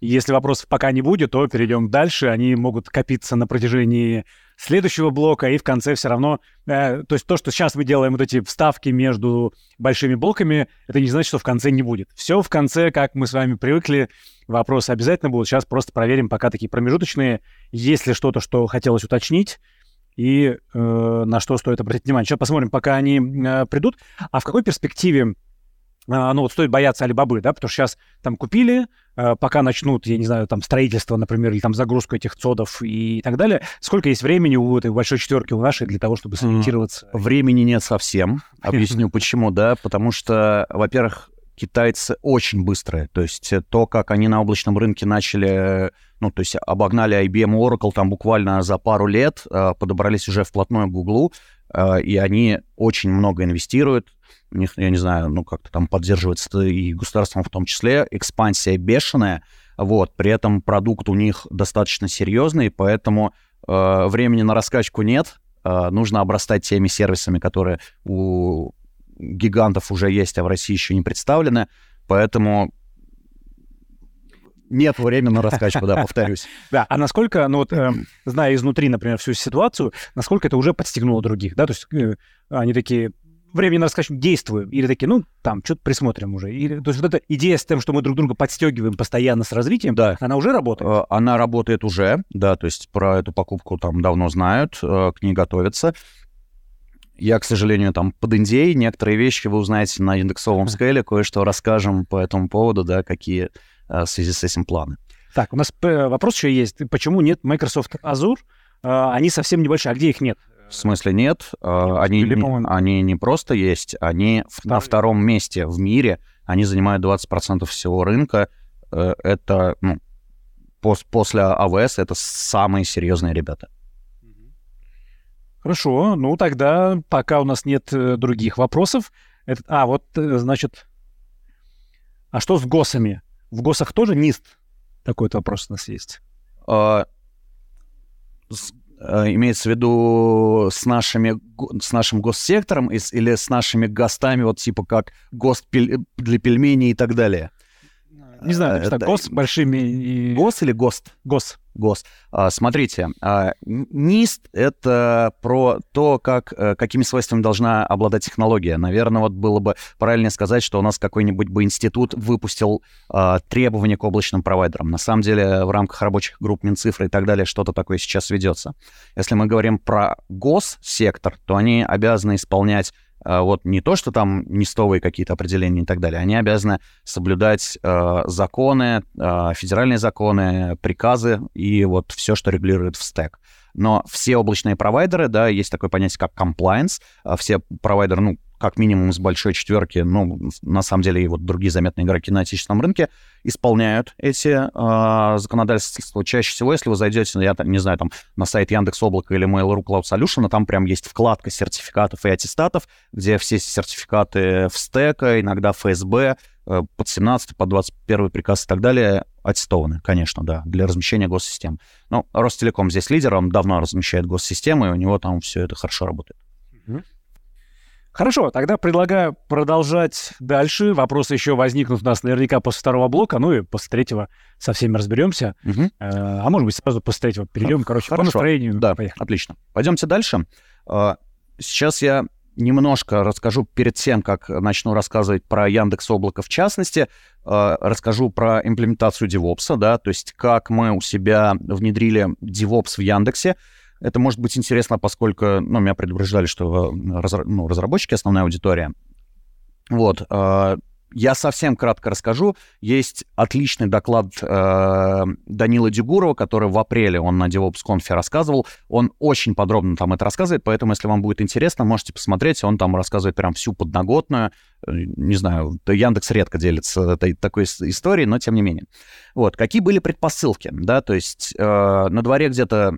Если вопросов пока не будет, то перейдем дальше. Они могут копиться на протяжении следующего блока, и в конце все равно... Э, то есть то, что сейчас мы делаем вот эти вставки между большими блоками, это не значит, что в конце не будет. Все в конце, как мы с вами привыкли, вопросы обязательно будут. Сейчас просто проверим пока такие промежуточные. Есть ли что-то, что хотелось уточнить, и э, на что стоит обратить внимание. Сейчас посмотрим, пока они э, придут. А в какой перспективе а, ну вот стоит бояться Алибабы, да, потому что сейчас там купили, пока начнут, я не знаю, там строительство, например, или там загрузку этих цодов и так далее. Сколько есть времени у этой большой четверки у нашей для того, чтобы сориентироваться? Времени нет совсем. Объясню почему, да, потому что, во-первых, китайцы очень быстрые. То есть то, как они на облачном рынке начали, ну, то есть обогнали IBM Oracle там буквально за пару лет, а, подобрались уже вплотную к Гуглу, и они очень много инвестируют у них, я не знаю, ну, как-то там поддерживается и государством в том числе, экспансия бешеная, вот, при этом продукт у них достаточно серьезный, поэтому э, времени на раскачку нет, э, нужно обрастать теми сервисами, которые у гигантов уже есть, а в России еще не представлены. Поэтому нет времени на раскачку, да, повторюсь. Да, а насколько, ну вот, э, зная изнутри, например, всю ситуацию, насколько это уже подстегнуло других, да, то есть э, они такие, времени на раскачку действуем, или такие, ну, там, что-то присмотрим уже. Или, то есть вот эта идея с тем, что мы друг друга подстегиваем постоянно с развитием, да. она уже работает? Э, она работает уже, да, то есть про эту покупку там давно знают, э, к ней готовятся. Я, к сожалению, там под Индией некоторые вещи вы узнаете на индексовом скейле, кое-что расскажем по этому поводу, да, какие Э, в связи с этим планы. Так, у нас вопрос еще есть. Почему нет Microsoft Azure? Они совсем небольшие. А где их нет? В смысле нет? Э, они, Или, они не просто есть, они Второй. на втором месте в мире. Они занимают 20% всего рынка. Это, ну, пос после AWS это самые серьезные ребята. Хорошо, ну тогда пока у нас нет других вопросов. Это, а, вот, значит, а что с ГОСами? В ГОСах тоже НИСТ? Такой вот вопрос у нас есть. А, с, а, имеется в виду с, нашими, с нашим госсектором или с нашими ГОСТами, вот типа как ГОСТ для пельменей и так далее? Не знаю, это ГОС большими... И... ГОС или ГОСТ? ГОС. ГОС. А, смотрите, а, НИСТ — это про то, как, э, какими свойствами должна обладать технология. Наверное, вот было бы правильнее сказать, что у нас какой-нибудь бы институт выпустил а, требования к облачным провайдерам. На самом деле в рамках рабочих групп Минцифры и так далее что-то такое сейчас ведется. Если мы говорим про госсектор, то они обязаны исполнять а, вот не то, что там нестовые какие-то определения и так далее, они обязаны соблюдать э, законы, э, федеральные законы, приказы и вот все, что регулирует в стек. Но все облачные провайдеры, да, есть такое понятие, как compliance, все провайдеры, ну, как минимум из большой четверки, ну, на самом деле и вот другие заметные игроки на отечественном рынке исполняют эти э, законодательства. Чаще всего, если вы зайдете, я не знаю, там, на сайт Яндекс Облака или Mail.ru Cloud Solution, там прям есть вкладка сертификатов и аттестатов, где все сертификаты в стека, иногда ФСБ, э, под 17, под 21 приказ и так далее аттестованы, конечно, да, для размещения госсистем. Но Ростелеком здесь лидер, он давно размещает госсистемы, и у него там все это хорошо работает. Хорошо, тогда предлагаю продолжать дальше. Вопросы еще возникнут у нас наверняка после второго блока, ну и после третьего со всеми разберемся. Угу. А может быть, сразу после третьего перейдем, короче, Хорошо. по настроению. Да, поехали. отлично. Пойдемте дальше. А, сейчас я немножко расскажу перед тем, как начну рассказывать про Яндекс Облако в частности, а, расскажу про имплементацию DevOps, да, то есть как мы у себя внедрили DevOps в Яндексе, это может быть интересно, поскольку, ну, меня предупреждали, что э, ну, разработчики — основная аудитория. Вот. Э, я совсем кратко расскажу. Есть отличный доклад э, Данила Дегурова, который в апреле он на DevOps.conf рассказывал. Он очень подробно там это рассказывает, поэтому, если вам будет интересно, можете посмотреть. Он там рассказывает прям всю подноготную. Не знаю, Яндекс редко делится этой, такой историей, но тем не менее. Вот. Какие были предпосылки? Да, то есть э, на дворе где-то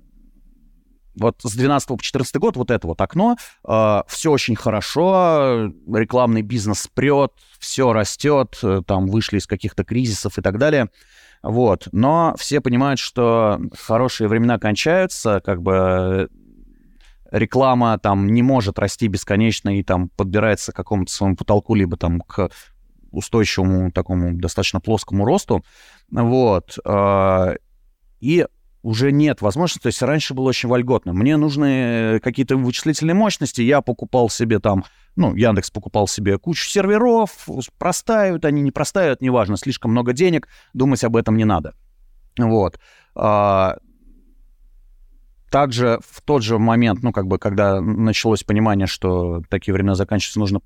вот с 12 по 14 год вот это вот окно, э, все очень хорошо, рекламный бизнес прет, все растет, э, там вышли из каких-то кризисов и так далее. Вот. Но все понимают, что хорошие времена кончаются, как бы реклама там не может расти бесконечно и там подбирается к какому-то своему потолку, либо там к устойчивому такому достаточно плоскому росту. Вот. Э, и уже нет возможности. То есть раньше было очень вольготно. Мне нужны какие-то вычислительные мощности. Я покупал себе там, ну, Яндекс покупал себе кучу серверов, простают они, не простают, неважно, слишком много денег, думать об этом не надо. Вот. А, также в тот же момент, ну, как бы, когда началось понимание, что такие времена заканчиваются, нужно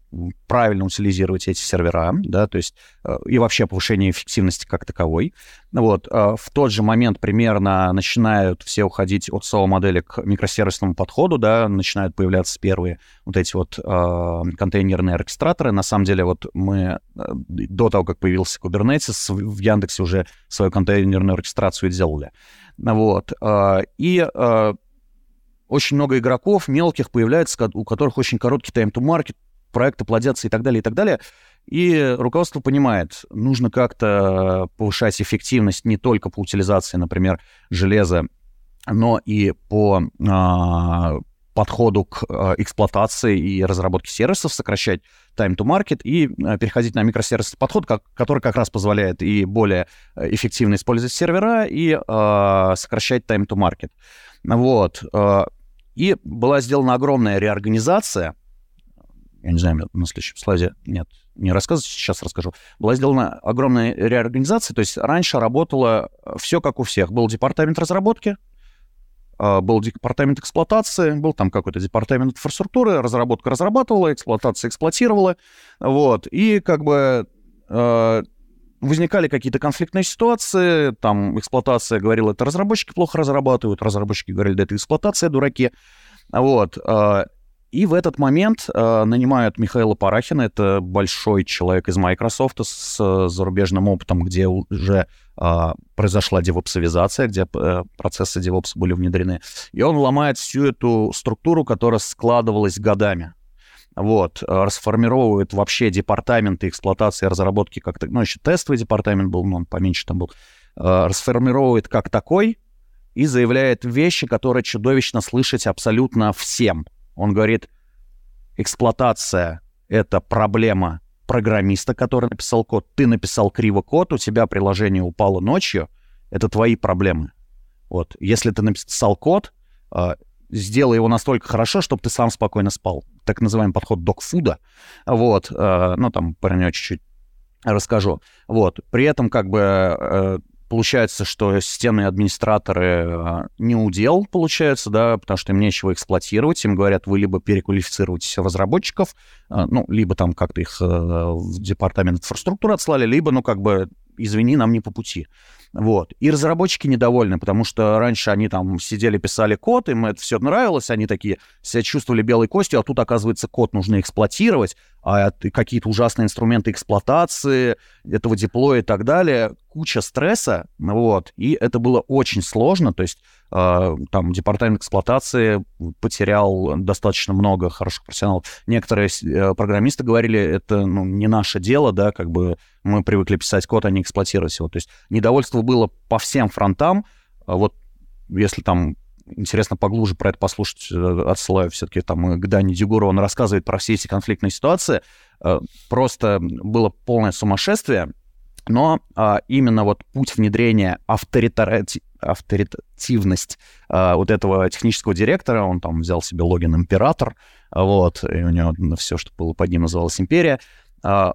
правильно утилизировать эти сервера, да, то есть э, и вообще повышение эффективности как таковой. Вот, э, в тот же момент примерно начинают все уходить от SOA-модели к микросервисному подходу, да, начинают появляться первые вот эти вот э, контейнерные оркестраторы. На самом деле, вот мы до того, как появился Kubernetes, в Яндексе уже свою контейнерную оркестрацию делали. Вот. А, и а, очень много игроков мелких появляется, у которых очень короткий time-to-market, проекты плодятся и так далее, и так далее. И руководство понимает, нужно как-то повышать эффективность не только по утилизации, например, железа, но и по, а, подходу к э, эксплуатации и разработке сервисов, сокращать time to market и э, переходить на микросервисный подход, как, который как раз позволяет и более э, эффективно использовать сервера и э, сокращать time to market. Вот. И была сделана огромная реорганизация. Я не знаю, на следующем слайде нет, не рассказывать, сейчас расскажу. Была сделана огромная реорганизация, то есть раньше работало все как у всех. Был департамент разработки, был департамент эксплуатации, был там какой-то департамент инфраструктуры, разработка разрабатывала, эксплуатация эксплуатировала, вот, и как бы э, возникали какие-то конфликтные ситуации, там эксплуатация говорила, это разработчики плохо разрабатывают, разработчики говорили, да это эксплуатация, дураки, вот, э, и в этот момент э, нанимают Михаила Парахина, это большой человек из Microsoft с э, зарубежным опытом, где уже э, произошла девопсовизация, где э, процессы DevOps были внедрены. И он ломает всю эту структуру, которая складывалась годами. Вот, расформировывает вообще департаменты эксплуатации и разработки как-то, ну, еще тестовый департамент был, но он поменьше там был, э, расформировывает как такой и заявляет вещи, которые чудовищно слышать абсолютно всем — он говорит, эксплуатация — это проблема программиста, который написал код. Ты написал криво код, у тебя приложение упало ночью, это твои проблемы. Вот. Если ты написал код, э, сделай его настолько хорошо, чтобы ты сам спокойно спал. Так называемый подход докфуда. Вот. Э, ну, там про него чуть-чуть расскажу. Вот. При этом как бы э, Получается, что системные администраторы а, не удел, получается, да, потому что им нечего эксплуатировать. Им говорят, вы либо переквалифицируетесь разработчиков, а, ну, либо там как-то их э, в департамент инфраструктуры отслали, либо, ну, как бы, извини, нам не по пути. Вот. И разработчики недовольны, потому что раньше они там сидели, писали код, им это все нравилось, они такие себя чувствовали белой костью, а тут, оказывается, код нужно эксплуатировать, а какие-то ужасные инструменты эксплуатации этого диплоя и так далее, куча стресса, вот, и это было очень сложно, то есть э, там департамент эксплуатации потерял достаточно много хороших профессионалов. Некоторые э, программисты говорили, это ну, не наше дело, да, как бы мы привыкли писать код, а не эксплуатировать его. То есть недовольство было по всем фронтам. А вот если там интересно поглубже про это послушать, э, отсылаю все-таки там к Дане Дюгуру, он рассказывает про все эти конфликтные ситуации. Э, просто было полное сумасшествие, но а, именно вот путь внедрения авторитарати... авторитативность а, вот этого технического директора, он там взял себе логин император, вот, и у него все, что было под ним, называлось империя, а,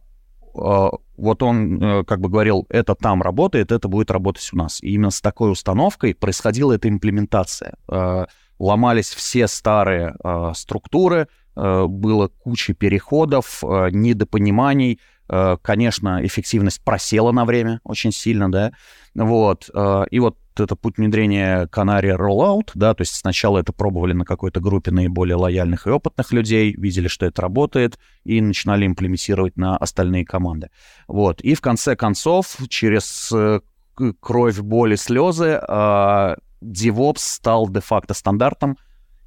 а, вот он э, как бы говорил, это там работает, это будет работать у нас. И именно с такой установкой происходила эта имплементация. А, ломались все старые а, структуры, было куча переходов, недопониманий, конечно, эффективность просела на время очень сильно, да, вот, и вот это путь внедрения Canary Rollout, да, то есть сначала это пробовали на какой-то группе наиболее лояльных и опытных людей, видели, что это работает, и начинали имплементировать на остальные команды. Вот, и в конце концов, через э, кровь, боль и слезы, э, DevOps стал де-факто стандартом.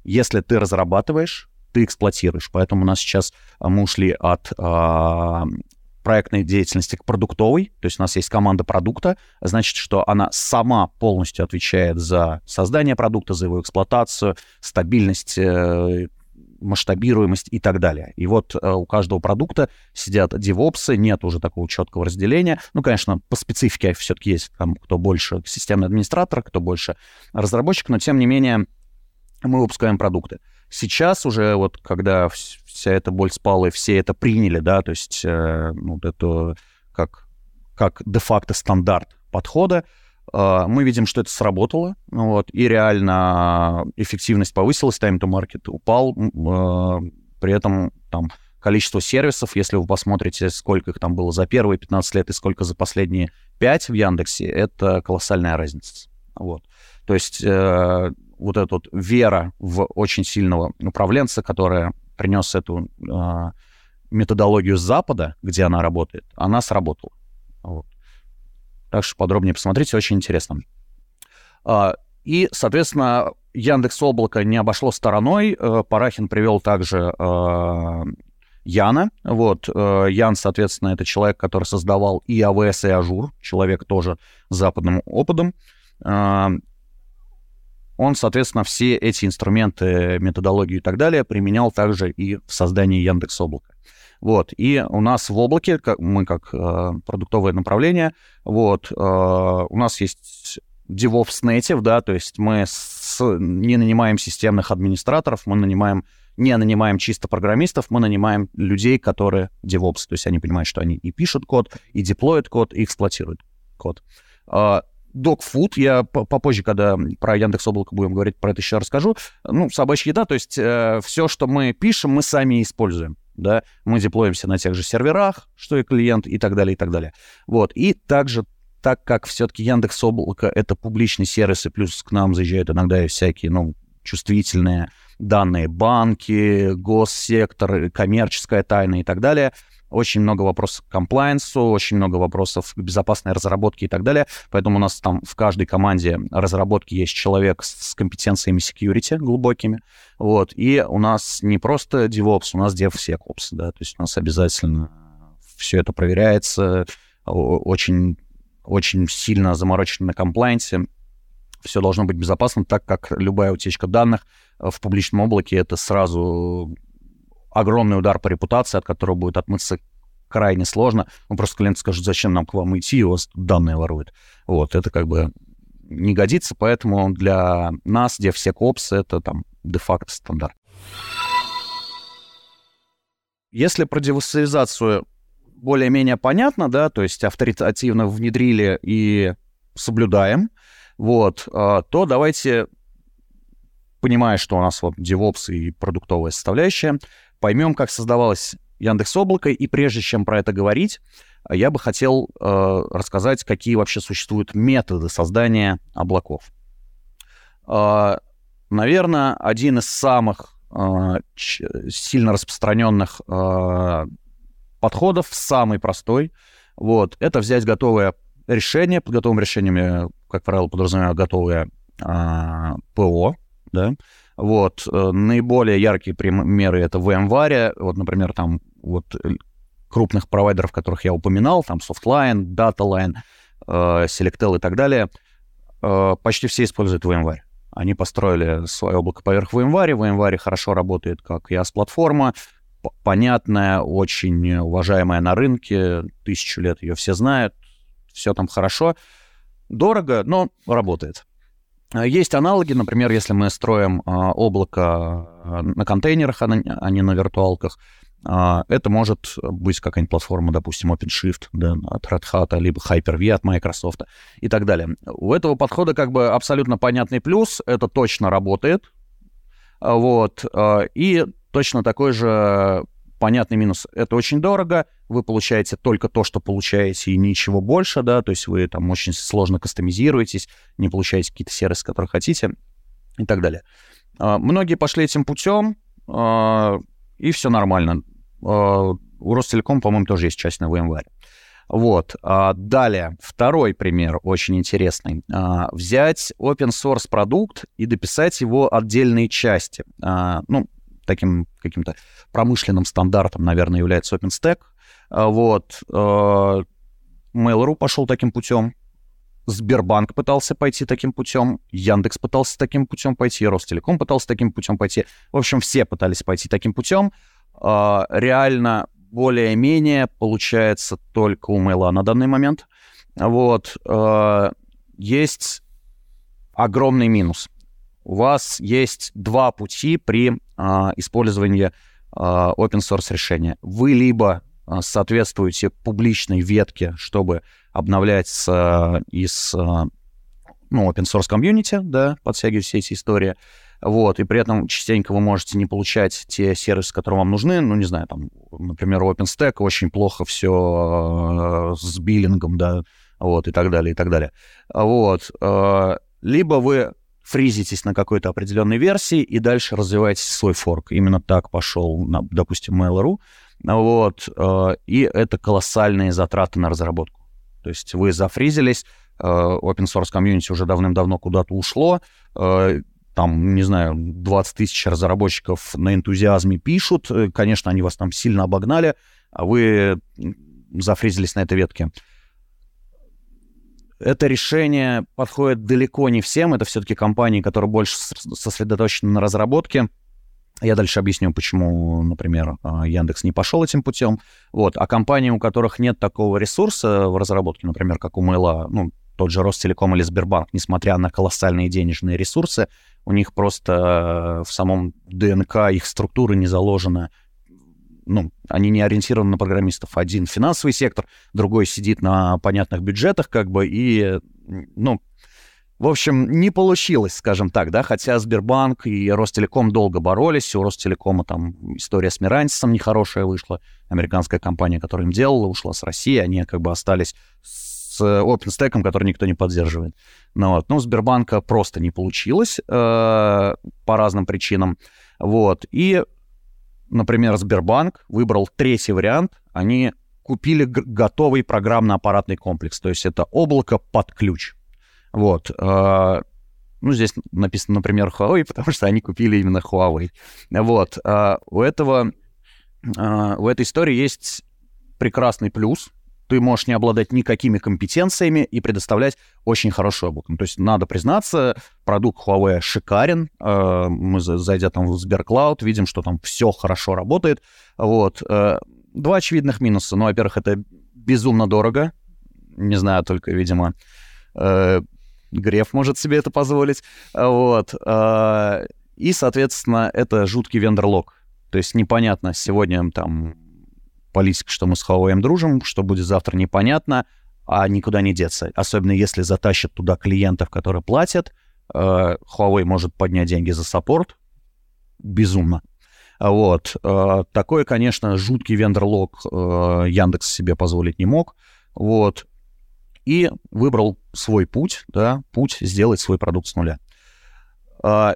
Если ты разрабатываешь, ты эксплуатируешь. Поэтому у нас сейчас э, мы ушли от проектной деятельности к продуктовой, то есть у нас есть команда продукта, значит, что она сама полностью отвечает за создание продукта, за его эксплуатацию, стабильность, э, масштабируемость и так далее. И вот э, у каждого продукта сидят девопсы, нет уже такого четкого разделения. Ну, конечно, по специфике все-таки есть там, кто больше системный администратор, кто больше разработчик, но тем не менее мы выпускаем продукты. Сейчас уже вот, когда вся эта боль спала и все это приняли, да, то есть э, ну, вот это как, как де-факто стандарт подхода, э, мы видим, что это сработало, вот, и реально эффективность повысилась, market упал, э, при этом там количество сервисов, если вы посмотрите, сколько их там было за первые 15 лет и сколько за последние 5 в Яндексе, это колоссальная разница. Вот. То есть э, вот эта вот вера в очень сильного управленца, которая принес эту э, методологию с Запада, где она работает, она сработала. Вот. Так что подробнее посмотрите, очень интересно. Э, и, соответственно, Яндекс Облако не обошло стороной. Э, Парахин привел также э, Яна. Вот, э, Ян, соответственно, это человек, который создавал и AWS, и Azure, человек тоже с западным опытом. Он, соответственно, все эти инструменты, методологию и так далее применял также и в создании Яндекс Облака. Вот, и у нас в облаке, как, мы как э, продуктовое направление, вот, э, у нас есть DevOps Native, да, то есть мы с, не нанимаем системных администраторов, мы нанимаем, не нанимаем чисто программистов, мы нанимаем людей, которые DevOps, то есть они понимают, что они и пишут код, и деплоят код, и эксплуатируют код. Uh, Dogfood, я попозже, когда про Яндекс Облако будем говорить, про это еще расскажу. Ну, собачья еда, то есть э, все, что мы пишем, мы сами используем да, мы деплоимся на тех же серверах, что и клиент, и так далее, и так далее. Вот, и также так как все-таки Яндекс Облако — это публичный сервис, и плюс к нам заезжают иногда и всякие, ну, чувствительные данные банки, госсектор, коммерческая тайна и так далее — очень много вопросов к комплайенсу, очень много вопросов к безопасной разработке и так далее. Поэтому у нас там в каждой команде разработки есть человек с компетенциями security глубокими. Вот. И у нас не просто DevOps, у нас DevSecOps, да, то есть у нас обязательно все это проверяется, очень, очень сильно заморочено на комплайенсе. Все должно быть безопасно, так как любая утечка данных в публичном облаке — это сразу огромный удар по репутации, от которого будет отмыться крайне сложно. Ну, просто клиент скажет, зачем нам к вам идти, у вас данные воруют. Вот, это как бы не годится, поэтому для нас DevSecOps — это там де-факто стандарт. Если про девусализацию более-менее понятно, да, то есть авторитативно внедрили и соблюдаем, вот, а, то давайте, понимая, что у нас вот DevOps и продуктовая составляющая, поймем, как создавалось Яндекс Облако, и прежде чем про это говорить, я бы хотел э, рассказать, какие вообще существуют методы создания облаков. Э, наверное, один из самых э, сильно распространенных э, подходов, самый простой, вот, это взять готовое решение, под готовым решениями, как правило, подразумеваю готовое э, ПО, да, вот. Э, наиболее яркие примеры это VMware. Вот, например, там вот э, крупных провайдеров, которых я упоминал, там Softline, DataLine, э, Selectel и так далее, почти все используют VMware. Они построили свое облако поверх VMware. VMware хорошо работает как IaaS-платформа, понятная, очень уважаемая на рынке, тысячу лет ее все знают, все там хорошо. Дорого, но работает. А, есть аналоги, например, если мы строим а, облако а, на контейнерах, а не на виртуалках, это может быть какая-нибудь платформа, допустим, OpenShift да, от Red Hat, либо Hyper-V от Microsoft и так далее. У этого подхода как бы абсолютно понятный плюс, это точно работает, вот, и точно такой же понятный минус — это очень дорого, вы получаете только то, что получаете, и ничего больше, да, то есть вы там очень сложно кастомизируетесь, не получаете какие-то сервисы, которые хотите и так далее. А, многие пошли этим путем, а, и все нормально. А, у Ростелеком, по-моему, тоже есть часть на VMware. Вот. Далее, второй пример очень интересный. Взять open source продукт и дописать его отдельные части. Ну, таким каким-то промышленным стандартом, наверное, является OpenStack. А, вот. А, Mail.ru пошел таким путем. Сбербанк пытался пойти таким путем, Яндекс пытался таким путем пойти, Ростелеком пытался таким путем пойти. В общем, все пытались пойти таким путем. А, реально более-менее получается только у Mail на данный момент. Вот. Есть огромный минус у вас есть два пути при а, использовании а, open source решения. Вы либо а, соответствуете публичной ветке, чтобы обновлять с, из ну, open source комьюнити, да, подтягивать все эти истории, вот, и при этом частенько вы можете не получать те сервисы, которые вам нужны, ну, не знаю, там, например, OpenStack очень плохо все с биллингом, да, вот, и так далее, и так далее. Вот, либо вы фризитесь на какой-то определенной версии и дальше развиваете свой форк. Именно так пошел, на, допустим, Mail.ru. Вот, э, и это колоссальные затраты на разработку. То есть вы зафризились, э, open source комьюнити уже давным-давно куда-то ушло, э, там, не знаю, 20 тысяч разработчиков на энтузиазме пишут, конечно, они вас там сильно обогнали, а вы зафризились на этой ветке это решение подходит далеко не всем. Это все-таки компании, которые больше сосредоточены на разработке. Я дальше объясню, почему, например, а, Яндекс не пошел этим путем. Вот. А компании, у которых нет такого ресурса в разработке, например, как у Мэйла, ну, тот же Ростелеком или Сбербанк, несмотря на колоссальные денежные ресурсы, у них просто э, в самом ДНК их структуры не заложено ну, они не ориентированы на программистов. Один финансовый сектор, другой сидит на понятных бюджетах, как бы, и, ну, в общем, не получилось, скажем так, да, хотя Сбербанк и Ростелеком долго боролись, у Ростелекома там история с Мирантисом нехорошая вышла, американская компания, которая им делала, ушла с России, они как бы остались с OpenStack, который никто не поддерживает. Ну, вот. ну, Сбербанка просто не получилось э, по разным причинам. Вот. И например, Сбербанк выбрал третий вариант. Они купили готовый программно-аппаратный комплекс, то есть это облако под ключ. Вот. А, ну, здесь написано, например, Huawei, потому что они купили именно Huawei. Вот. А, у этого, а, у этой истории есть прекрасный плюс, ты можешь не обладать никакими компетенциями и предоставлять очень хорошую облако. То есть, надо признаться, продукт Huawei шикарен. Э, мы, зайдя там в Сберклауд, видим, что там все хорошо работает. Вот. Э, два очевидных минуса. Ну, во-первых, это безумно дорого. Не знаю, только, видимо, э, Греф может себе это позволить. Вот. И, соответственно, это жуткий вендор-лог. То есть непонятно, сегодня там политика, что мы с Huawei дружим, что будет завтра непонятно, а никуда не деться. Особенно если затащат туда клиентов, которые платят, э, Huawei может поднять деньги за саппорт. Безумно. Вот. Э, такой, конечно, жуткий вендор-лог э, Яндекс себе позволить не мог. Вот. И выбрал свой путь, да, путь сделать свой продукт с нуля.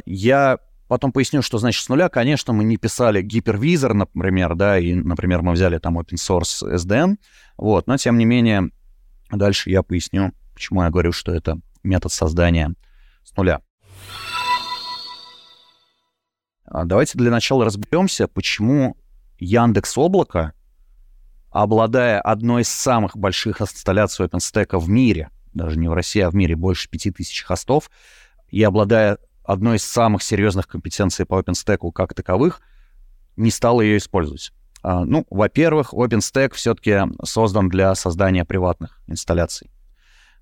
Я Потом поясню, что значит с нуля. Конечно, мы не писали гипервизор, например, да, и, например, мы взяли там open source SDN, вот, но тем не менее, дальше я поясню, почему я говорю, что это метод создания с нуля. А давайте для начала разберемся, почему Яндекс Облако, обладая одной из самых больших инсталляций OpenStack в мире, даже не в России, а в мире больше 5000 хостов, и обладая одной из самых серьезных компетенций по OpenStack как таковых, не стал ее использовать. А, ну, во-первых, OpenStack все-таки создан для создания приватных инсталляций.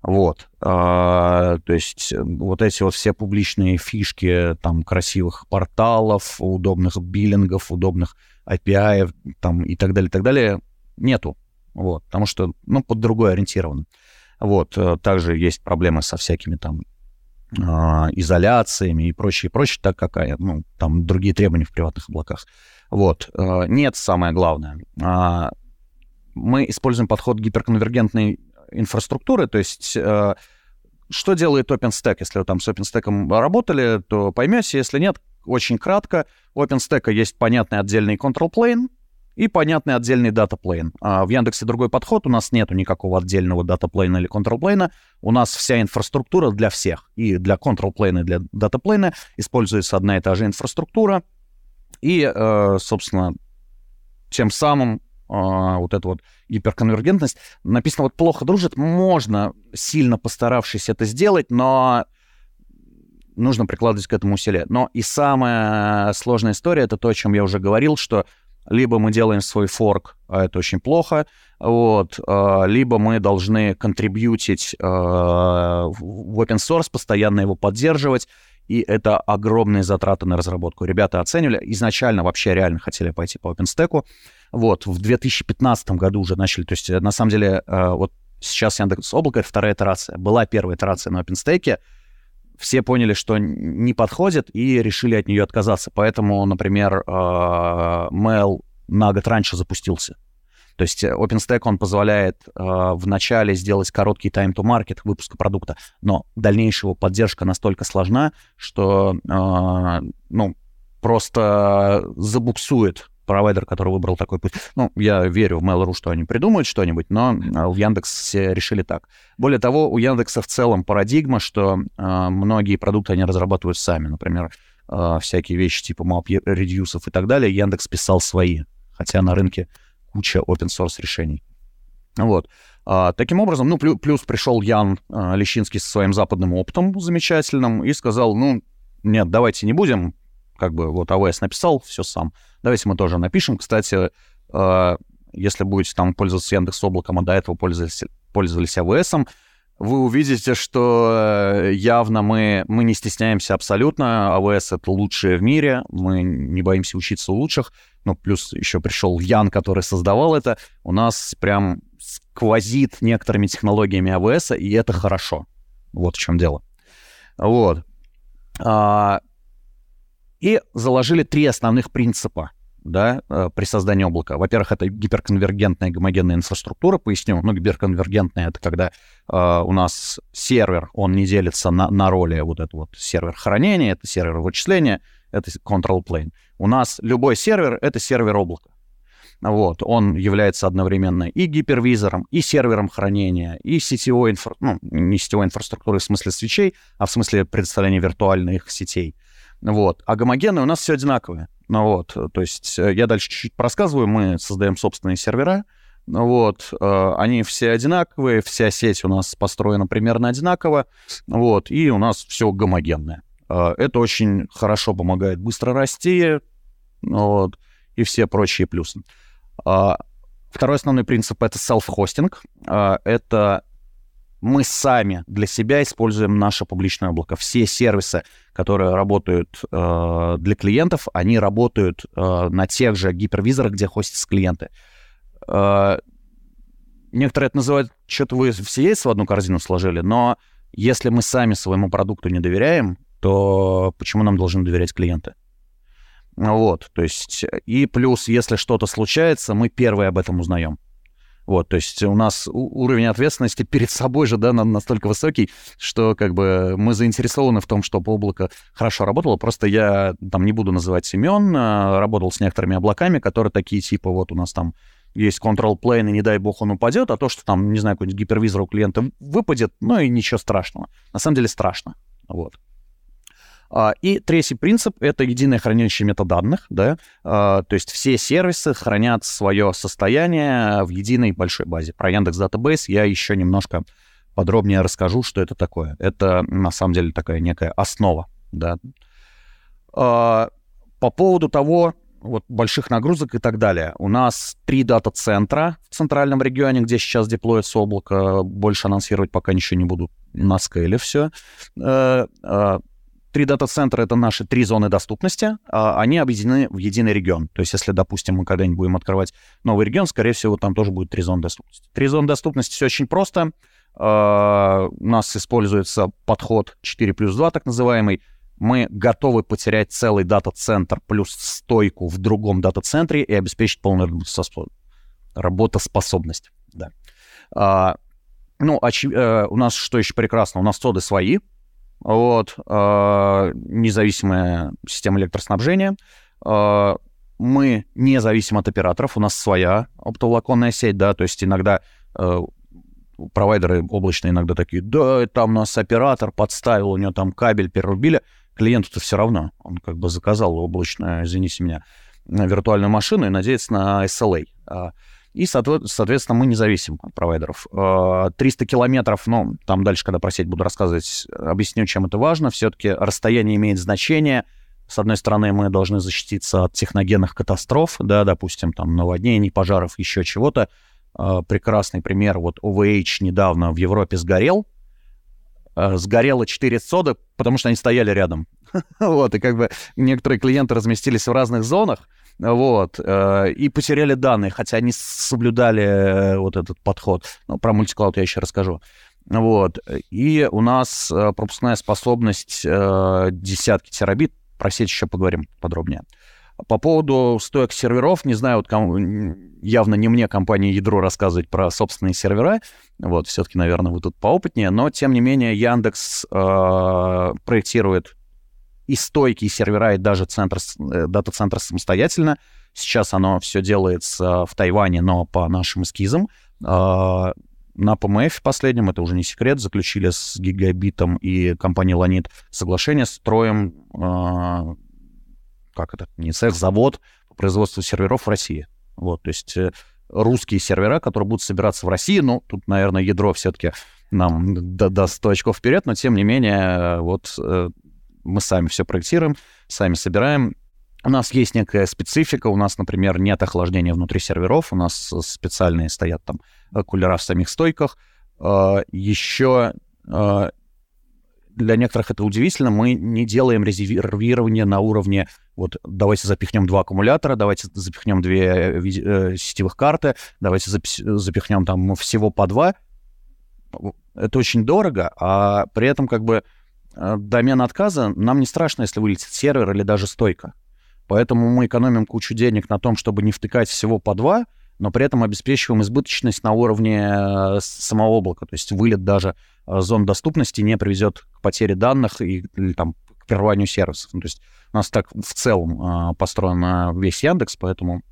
Вот. А, то есть э, вот эти вот все публичные фишки там красивых порталов, удобных биллингов, удобных API там и так далее, и так далее нету. Вот. Потому что, ну, под другое ориентировано. Вот. Э, также есть проблемы со всякими там изоляциями и прочее, прочее, так какая, ну, там другие требования в приватных облаках. Вот. А, нет, самое главное. А, мы используем подход гиперконвергентной инфраструктуры, то есть что делает OpenStack? Если вы там с OpenStack работали, то поймете, если нет, очень кратко. У OpenStack есть понятный отдельный control plane, и понятный отдельный датаплейн. А в Яндексе другой подход, у нас нету никакого отдельного датаплейна или контролплейна, у нас вся инфраструктура для всех, и для контролплейна, и для датаплейна используется одна и та же инфраструктура, и, э, собственно, тем самым э, вот эта вот гиперконвергентность, написано вот плохо дружит, можно, сильно постаравшись это сделать, но нужно прикладывать к этому усилия. Но и самая сложная история, это то, о чем я уже говорил, что либо мы делаем свой форк, а это очень плохо, вот, а, либо мы должны контрибьютить а, в open source, постоянно его поддерживать, и это огромные затраты на разработку. Ребята оценивали, изначально вообще реально хотели пойти по OpenStack, вот, в 2015 году уже начали, то есть, на самом деле, а, вот сейчас Яндекс Облако, вторая итерация, была первая итерация на OpenStack, все поняли, что не подходит, и решили от нее отказаться. Поэтому, например, Mail на год раньше запустился. То есть э, OpenStack, он позволяет э, в начале сделать короткий time to market выпуска продукта, но дальнейшая его поддержка настолько сложна, что э, ну, просто забуксует провайдер, который выбрал такой путь. Ну, я верю в Mail.ru, что они придумают что-нибудь, но а, в Яндексе решили так. Более того, у Яндекса в целом парадигма, что э, многие продукты они разрабатывают сами. Например, э, всякие вещи типа map редюсов и так далее. Яндекс писал свои, хотя на рынке куча open source решений. Вот. А, таким образом, ну, плюс, плюс пришел Ян а, Лещинский со своим западным опытом замечательным и сказал, ну, нет, давайте не будем, как бы вот АВС написал все сам, давайте мы тоже напишем. Кстати, а, если будете там пользоваться Яндекс облаком, а до этого пользовались, пользовались АВСом, вы увидите, что э, явно мы, мы не стесняемся абсолютно. АВС — это лучшее в мире, мы не боимся учиться у лучших. Ну, плюс еще пришел Ян, который создавал это. У нас прям сквозит некоторыми технологиями АВС, и это хорошо. Вот в чем дело. Вот. А, и заложили три основных принципа да, э, при создании облака. Во-первых, это гиперконвергентная гомогенная инфраструктура, поясню. Ну, гиперконвергентная — это когда э, у нас сервер, он не делится на, на роли вот это вот сервер хранения, это сервер вычисления, это control plane. У нас любой сервер — это сервер облака. Вот, он является одновременно и гипервизором, и сервером хранения, и сетевой инфра... ну, не сетевой инфраструктурой в смысле свечей, а в смысле предоставления виртуальных сетей. Вот. А гомогенные у нас все одинаковые. Ну вот, то есть э, я дальше чуть-чуть рассказываю, мы создаем собственные сервера, ну вот, э, они все одинаковые, вся сеть у нас построена примерно одинаково, вот, и у нас все гомогенное. Э, это очень хорошо помогает быстро расти, вот, и все прочие плюсы. Второй основной принцип — это self-hosting. Это мы сами для себя используем наше публичное облако. Все сервисы, которые работают э, для клиентов, они работают э, на тех же гипервизорах, где хостятся клиенты. Э, некоторые это называют, что-то вы все яйца в одну корзину сложили, но если мы сами своему продукту не доверяем, то почему нам должны доверять клиенты? Вот, то есть, и плюс, если что-то случается, мы первые об этом узнаем. Вот, то есть у нас уровень ответственности перед собой же, да, настолько высокий, что как бы мы заинтересованы в том, чтобы облако хорошо работало. Просто я там не буду называть имен, а, работал с некоторыми облаками, которые такие типа вот у нас там есть control plane, и не дай бог он упадет, а то, что там, не знаю, какой-нибудь гипервизор у клиента выпадет, ну и ничего страшного. На самом деле страшно. Вот. А, и третий принцип — это единое хранилище метаданных, да, а, то есть все сервисы хранят свое состояние в единой большой базе. Про Яндекс Database я еще немножко подробнее расскажу, что это такое. Это на самом деле такая некая основа, да. А, по поводу того, вот больших нагрузок и так далее. У нас три дата-центра в центральном регионе, где сейчас деплоится облако. Больше анонсировать пока ничего не буду. На скейле все. Три дата-центра — это наши три зоны доступности, а они объединены в единый регион. То есть если, допустим, мы когда-нибудь будем открывать новый регион, скорее всего, там тоже будет три зоны доступности. Три зоны доступности все очень просто. А, у нас используется подход 4 плюс 2, так называемый. Мы готовы потерять целый дата-центр плюс стойку в другом дата-центре и обеспечить полную работоспособность. Да. А, ну, очи- э, у нас что еще прекрасно? У нас соды свои, вот, э, независимая система электроснабжения. Э, мы не зависим от операторов, у нас своя оптоволоконная сеть, да, то есть иногда э, провайдеры облачные иногда такие, да, там нас оператор подставил, у него там кабель перерубили, клиенту-то все равно, он как бы заказал облачную, извините меня, виртуальную машину и надеется на SLA. И, соответственно, мы не зависим от провайдеров. 300 а, километров, ну, там дальше, когда про сеть буду рассказывать, объясню, чем это важно. Все-таки расстояние имеет значение. С одной стороны, мы должны защититься от техногенных катастроф, да, допустим, там, наводнений, пожаров, еще чего-то. А, прекрасный пример, вот OVH недавно в Европе сгорел, а, сгорело 4 соды, потому что они стояли рядом. вот, и как бы некоторые клиенты разместились в разных зонах, вот, э, и потеряли данные, хотя они соблюдали э, вот этот подход. Ну, про мультиклауд я еще расскажу. Вот, и у нас э, пропускная способность десятки терабит, про сеть еще поговорим подробнее. По поводу стоек серверов, не знаю, вот кому, явно не мне компания Ядро рассказывать про собственные сервера, вот, все-таки, наверное, вы тут поопытнее, но, тем не менее, Яндекс э, проектирует и стойкие сервера, и даже центр, э, дата-центр самостоятельно. Сейчас оно все делается в Тайване, но по нашим эскизам. А, на ПМФ последнем, это уже не секрет, заключили с Гигабитом и компанией Ланит соглашение, строим, а, как это, не цех, завод по производству серверов в России. Вот, то есть э, русские сервера, которые будут собираться в России. Ну, тут, наверное, ядро все-таки нам даст 100 очков вперед, но тем не менее, вот э, мы сами все проектируем, сами собираем. У нас есть некая специфика, у нас, например, нет охлаждения внутри серверов, у нас специальные стоят там кулера в самих стойках. А, Еще а, для некоторых это удивительно, мы не делаем резервирование на уровне вот давайте запихнем два аккумулятора, давайте запихнем две э, сетевых карты, давайте запихнем там всего по два. Это очень дорого, а при этом как бы э, домен отказа нам не страшно, если вылетит сервер или даже стойка. Поэтому мы экономим кучу денег на том, чтобы не втыкать всего по два, но при этом обеспечиваем избыточность на уровне э, самого облака. То есть вылет даже э, зон доступности не приведет к потере данных и, или там, к прерыванию сервисов. Ну, то есть у нас так в целом э, построен весь Яндекс, поэтому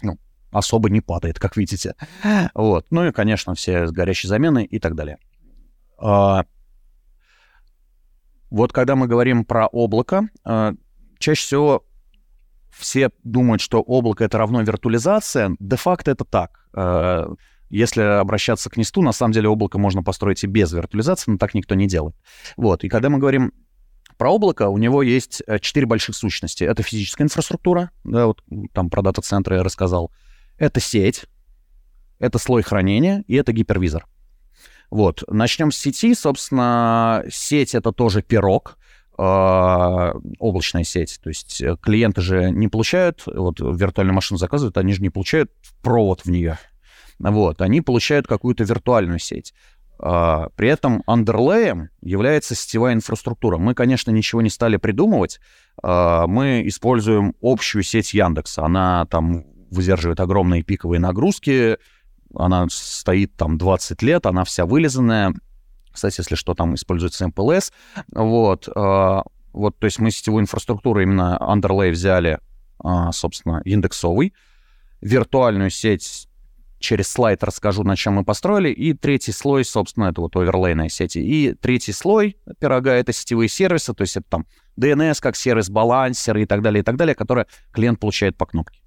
ну, особо не падает, как видите. Вот. Ну и, конечно, все горящие замены и так далее. Вот когда мы говорим про облако, чаще всего все думают, что облако — это равно виртуализация. Де-факто это так. Э, если обращаться к Несту, на самом деле облако можно построить и без виртуализации, но так никто не делает. Вот. И когда мы говорим про облако, у него есть э, четыре больших сущности. Это физическая инфраструктура, да, вот там про дата-центры я рассказал. Это сеть, это слой хранения и это гипервизор. Вот, начнем с сети. Собственно, сеть — это тоже пирог. А, облачная сеть. То есть э, клиенты же не получают, вот виртуальную машину заказывают, они же не получают провод в нее. Вот, они получают какую-то виртуальную сеть. А, при этом андерлеем является сетевая инфраструктура. Мы, конечно, ничего не стали придумывать. А, мы используем общую сеть Яндекса. Она там выдерживает огромные пиковые нагрузки. Она стоит там 20 лет, она вся вылизанная. Кстати, если что, там используется MPLS. Вот, э, вот, то есть мы сетевую инфраструктуру именно underlay взяли, э, собственно, индексовый. Виртуальную сеть через слайд расскажу, на чем мы построили. И третий слой, собственно, это вот оверлейная сеть. И третий слой пирога — это сетевые сервисы, то есть это там DNS как сервис, балансеры и так далее, и так далее, которые клиент получает по кнопке.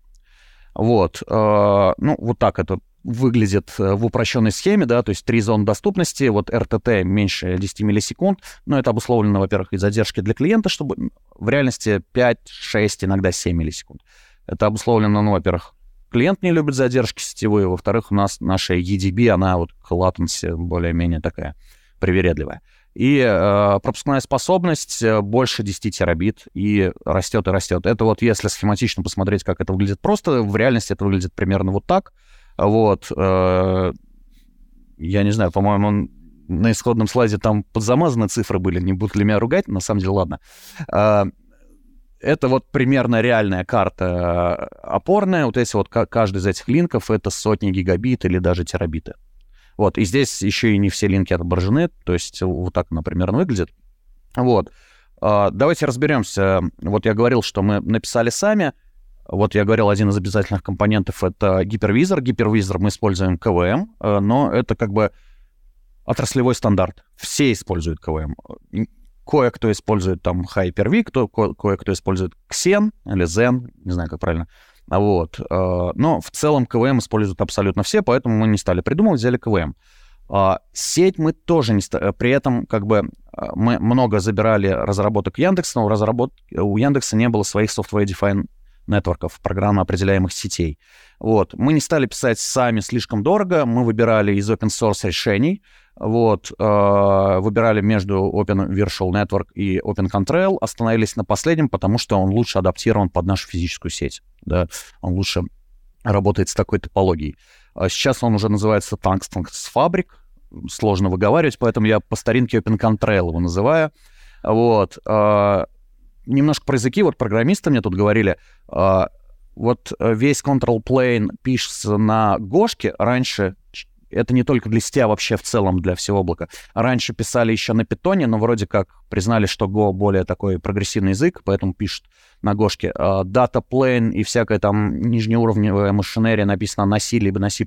Вот. Э, ну, вот так это выглядит э, в упрощенной схеме, да, то есть три зоны доступности, вот РТТ меньше 10 миллисекунд, но это обусловлено, во-первых, и задержки для клиента, чтобы в реальности 5, 6, иногда 7 миллисекунд. Это обусловлено, ну, во-первых, клиент не любит задержки сетевые, во-вторых, у нас наша EDB, она вот к latency более-менее такая привередливая. И э, пропускная способность э, больше 10 терабит и растет и растет. Это вот если схематично посмотреть, как это выглядит просто, в реальности это выглядит примерно вот так — вот. Э, я не знаю, по-моему, на исходном слайде там подзамазаны цифры были, не будут ли меня ругать, на самом деле, ладно. Э, это вот примерно реальная карта э, опорная. Вот эти вот каждый из этих линков это сотни гигабит или даже терабиты. Вот, и здесь еще и не все линки отображены, то есть вот так, например, выглядит. Вот. Давайте разберемся. Вот я говорил, что мы написали сами. Вот я говорил, один из обязательных компонентов — это гипервизор. Гипервизор мы используем КВМ, э, но это как бы отраслевой стандарт. Все используют КВМ. Кое-кто использует там Hyper-V, кто, кое-кто использует Xen или Zen, не знаю, как правильно. Вот. Э, но в целом КВМ используют абсолютно все, поэтому мы не стали придумывать, взяли КВМ. А, сеть мы тоже не стали. При этом как бы мы много забирали разработок Яндекса, но у, разработ... у Яндекса не было своих software-defined нетворков, программно определяемых сетей. Вот. Мы не стали писать сами слишком дорого, мы выбирали из open source решений, вот, э, выбирали между Open Virtual Network и Open Contrail, остановились на последнем, потому что он лучше адаптирован под нашу физическую сеть, да, он лучше работает с такой топологией. А сейчас он уже называется Tungsten Fabric, сложно выговаривать, поэтому я по старинке Open Contrail его называю. Вот. Немножко про языки. Вот программисты мне тут говорили, а, вот э, весь control plane пишется на Гошке. Раньше это не только для сетя, а вообще в целом для всего облака. Раньше писали еще на питоне, но вроде как признали, что Go более такой прогрессивный язык, поэтому пишут на Гошке. Data plane и всякая там нижнеуровневая машинерия написана на C либо на C++,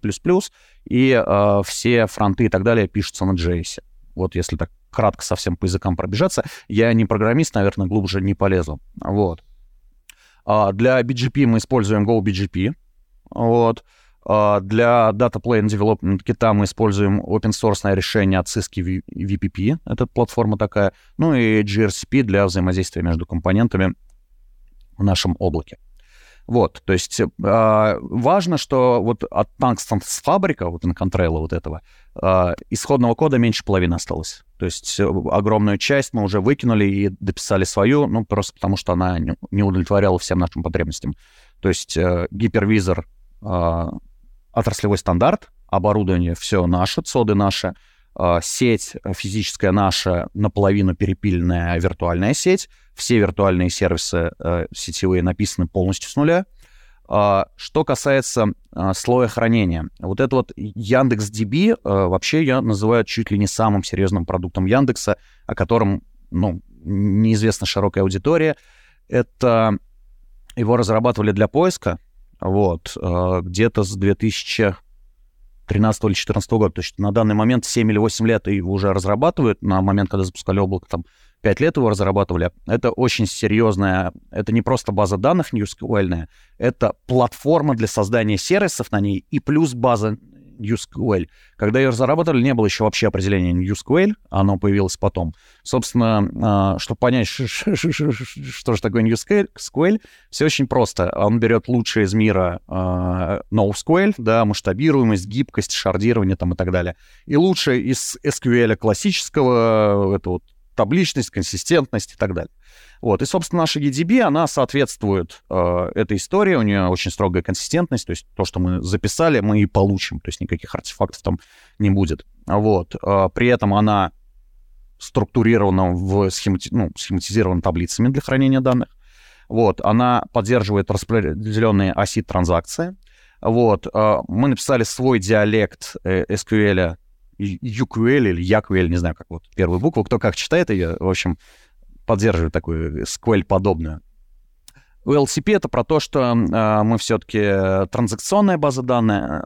и uh, все фронты и так далее пишутся на JS. Вот если так кратко совсем по языкам пробежаться. Я не программист, наверное, глубже не полезу. Вот. А для BGP мы используем GoBGP. Вот. А, для Data Plane Development Kit мы используем open source решение от Cisco VPP, это платформа такая, ну и gRCP для взаимодействия между компонентами в нашем облаке. Вот, то есть э, важно, что вот от Tungsten фабрика, вот Incontrail вот этого, э, исходного кода меньше половины осталось. То есть э, огромную часть мы уже выкинули и дописали свою, ну, просто потому что она не, удовлетворяла всем нашим потребностям. То есть э, гипервизор э, отраслевой стандарт, оборудование все наше, цоды наши, сеть физическая наша, наполовину перепиленная виртуальная сеть, все виртуальные сервисы э, сетевые написаны полностью с нуля. Э, что касается э, слоя хранения, вот это вот Яндекс.DB э, вообще я называю чуть ли не самым серьезным продуктом Яндекса, о котором, ну, неизвестна широкая аудитория. Это его разрабатывали для поиска, вот, э, где-то с 2013 или 2014 года. То есть на данный момент 7 или 8 лет его уже разрабатывают. На момент, когда запускали облако, там 5 лет его разрабатывали. Это очень серьезная, это не просто база данных NewSQL, это платформа для создания сервисов на ней и плюс база NewSQL. Когда ее разрабатывали, не было еще вообще определения NewSQL, оно появилось потом. Собственно, а, чтобы понять, что же такое NewSQL, все очень просто. Он берет лучшее из мира а, NoSQL, да, масштабируемость, гибкость, шардирование там и так далее. И лучшее из SQL классического, это вот табличность, консистентность и так далее. Вот. И, собственно, наша EDB, она соответствует э, этой истории, у нее очень строгая консистентность, то есть то, что мы записали, мы и получим, то есть никаких артефактов там не будет. Вот. Э, при этом она структурирована в схемати... ну, схематизирована таблицами для хранения данных. Вот. Она поддерживает распределенные оси транзакции. Вот. Э, мы написали свой диалект э, SQL, UQL или YAQL, не знаю, как вот первую букву, кто как читает ее, в общем, поддерживает такую SQL-подобную. У LCP это про то, что э, мы все-таки транзакционная база данных,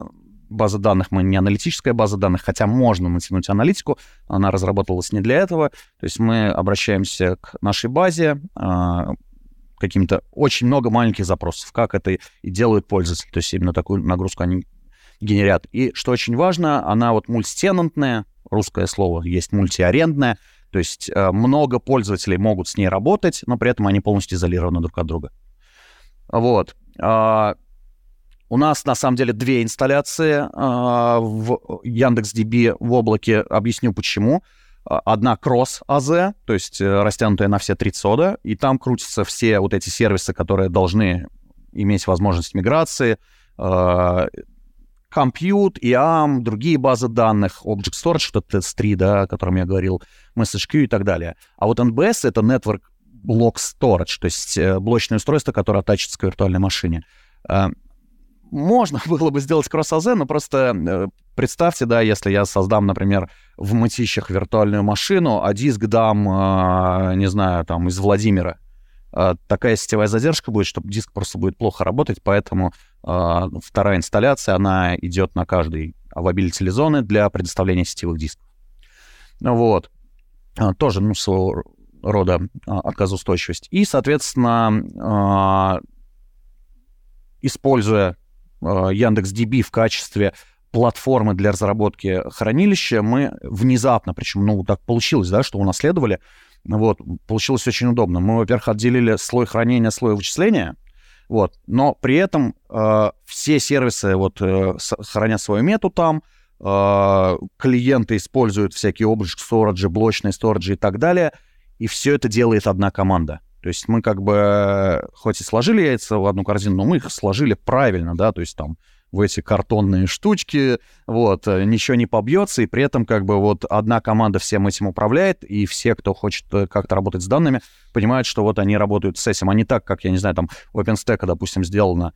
база данных, мы не аналитическая база данных, хотя можно натянуть аналитику, она разработалась не для этого. То есть мы обращаемся к нашей базе, э, каким-то очень много маленьких запросов, как это и делают пользователи. То есть именно такую нагрузку они генерят. И что очень важно, она вот мультитенантная, русское слово есть мультиарендная, то есть э, много пользователей могут с ней работать, но при этом они полностью изолированы друг от друга. Вот. А, у нас на самом деле две инсталляции а, в Яндекс.DB в облаке. Объясню почему. Одна кросс AZ, то есть э, растянутая на все три сода, и там крутятся все вот эти сервисы, которые должны иметь возможность миграции, а, Compute, IAM, другие базы данных, Object Storage, что TS3, да, о котором я говорил, MessageQ и так далее. А вот NBS — это Network Block Storage, то есть э, блочное устройство, которое attachится к виртуальной машине. Э, можно было бы сделать кросс-АЗ, но просто э, представьте, да, если я создам, например, в мытищах виртуальную машину, а диск дам, не знаю, там, из Владимира, такая сетевая задержка будет, что диск просто будет плохо работать, поэтому а, вторая инсталляция, она идет на каждый авабилити зоны для предоставления сетевых дисков. Вот. А, тоже, ну, своего рода а, отказоустойчивость. И, соответственно, используя Яндекс.DB в качестве платформы для разработки хранилища, мы внезапно, причем, ну, так получилось, да, что унаследовали, вот, получилось очень удобно. Мы, во-первых, отделили слой хранения, слой вычисления, вот. Но при этом э, все сервисы вот, э, хранят свою мету там, э, клиенты используют всякие облачные сториджи, блочные сториджи и так далее, и все это делает одна команда. То есть мы как бы, хоть и сложили яйца в одну корзину, но мы их сложили правильно, да, то есть там в эти картонные штучки, вот, э, ничего не побьется, и при этом как бы вот одна команда всем этим управляет, и все, кто хочет э, как-то работать с данными, понимают, что вот они работают с этим, а не так, как, я не знаю, там OpenStack, допустим, сделано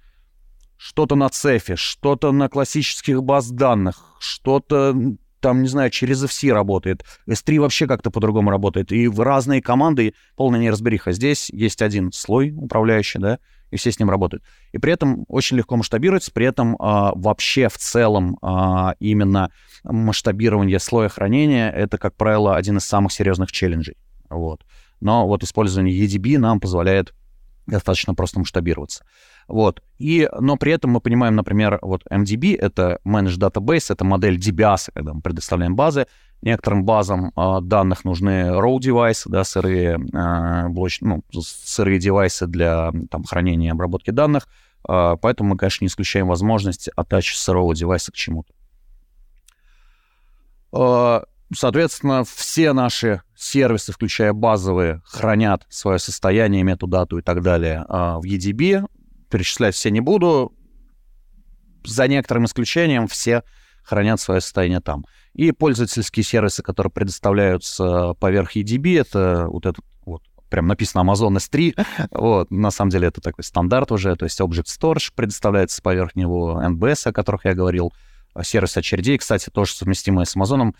что-то на цефе, что-то на классических баз данных, что-то там, не знаю, через FC работает. S3 вообще как-то по-другому работает. И в разные команды полная неразбериха. Здесь есть один слой управляющий, да, и все с ним работают. И при этом очень легко масштабируется, при этом а, вообще в целом а, именно масштабирование слоя хранения — это, как правило, один из самых серьезных челленджей. Вот. Но вот использование EDB нам позволяет достаточно просто масштабироваться. Вот. И, но при этом мы понимаем, например, вот MDB — это Managed Database, это модель DBAS, когда мы предоставляем базы. Некоторым базам э, данных нужны raw девайсы, да, сырые, э, блоч, ну, сырые девайсы для там, хранения и обработки данных. Э, поэтому мы, конечно, не исключаем возможность attach сырого девайса к чему-то. Э, соответственно, все наши сервисы, включая базовые, хранят свое состояние, метадату и так далее э, в EDB. Перечислять все не буду. За некоторым исключением все хранят свое состояние там. И пользовательские сервисы, которые предоставляются поверх EDB, это вот этот вот прям написано Amazon S3. вот, на самом деле это такой стандарт уже, то есть Object Storage предоставляется поверх него, NBS, о которых я говорил, сервис очередей, кстати, тоже совместимый с Amazon.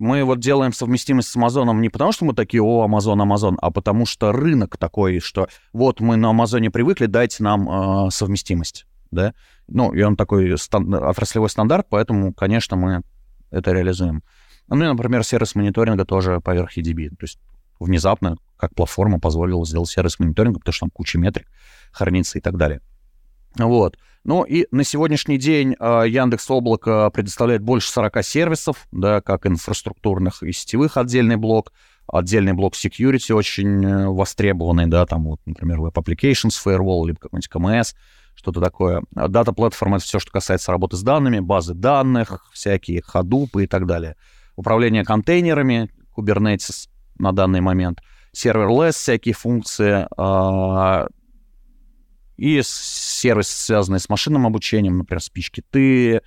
Мы вот делаем совместимость с Амазоном не потому, что мы такие, о, Амазон, Амазон, а потому что рынок такой, что вот мы на Амазоне привыкли, дайте нам э, совместимость, да. Ну, и он такой стан- отраслевой стандарт, поэтому, конечно, мы это реализуем. Ну и, например, сервис мониторинга тоже поверх EDB. То есть внезапно, как платформа позволила сделать сервис мониторинга, потому что там куча метрик хранится и так далее. Вот. Ну и на сегодняшний день э, Яндекс Облако предоставляет больше 40 сервисов, да, как инфраструктурных и сетевых отдельный блок, отдельный блок security очень э, востребованный, да, там вот, например, Web Applications, Firewall, либо какой-нибудь КМС, что-то такое. Дата платформа — это все, что касается работы с данными, базы данных, всякие ходупы и так далее. Управление контейнерами, Kubernetes на данный момент, серверлесс, всякие функции, э, и сервисы, связанные с машинным обучением, например, спички-ты,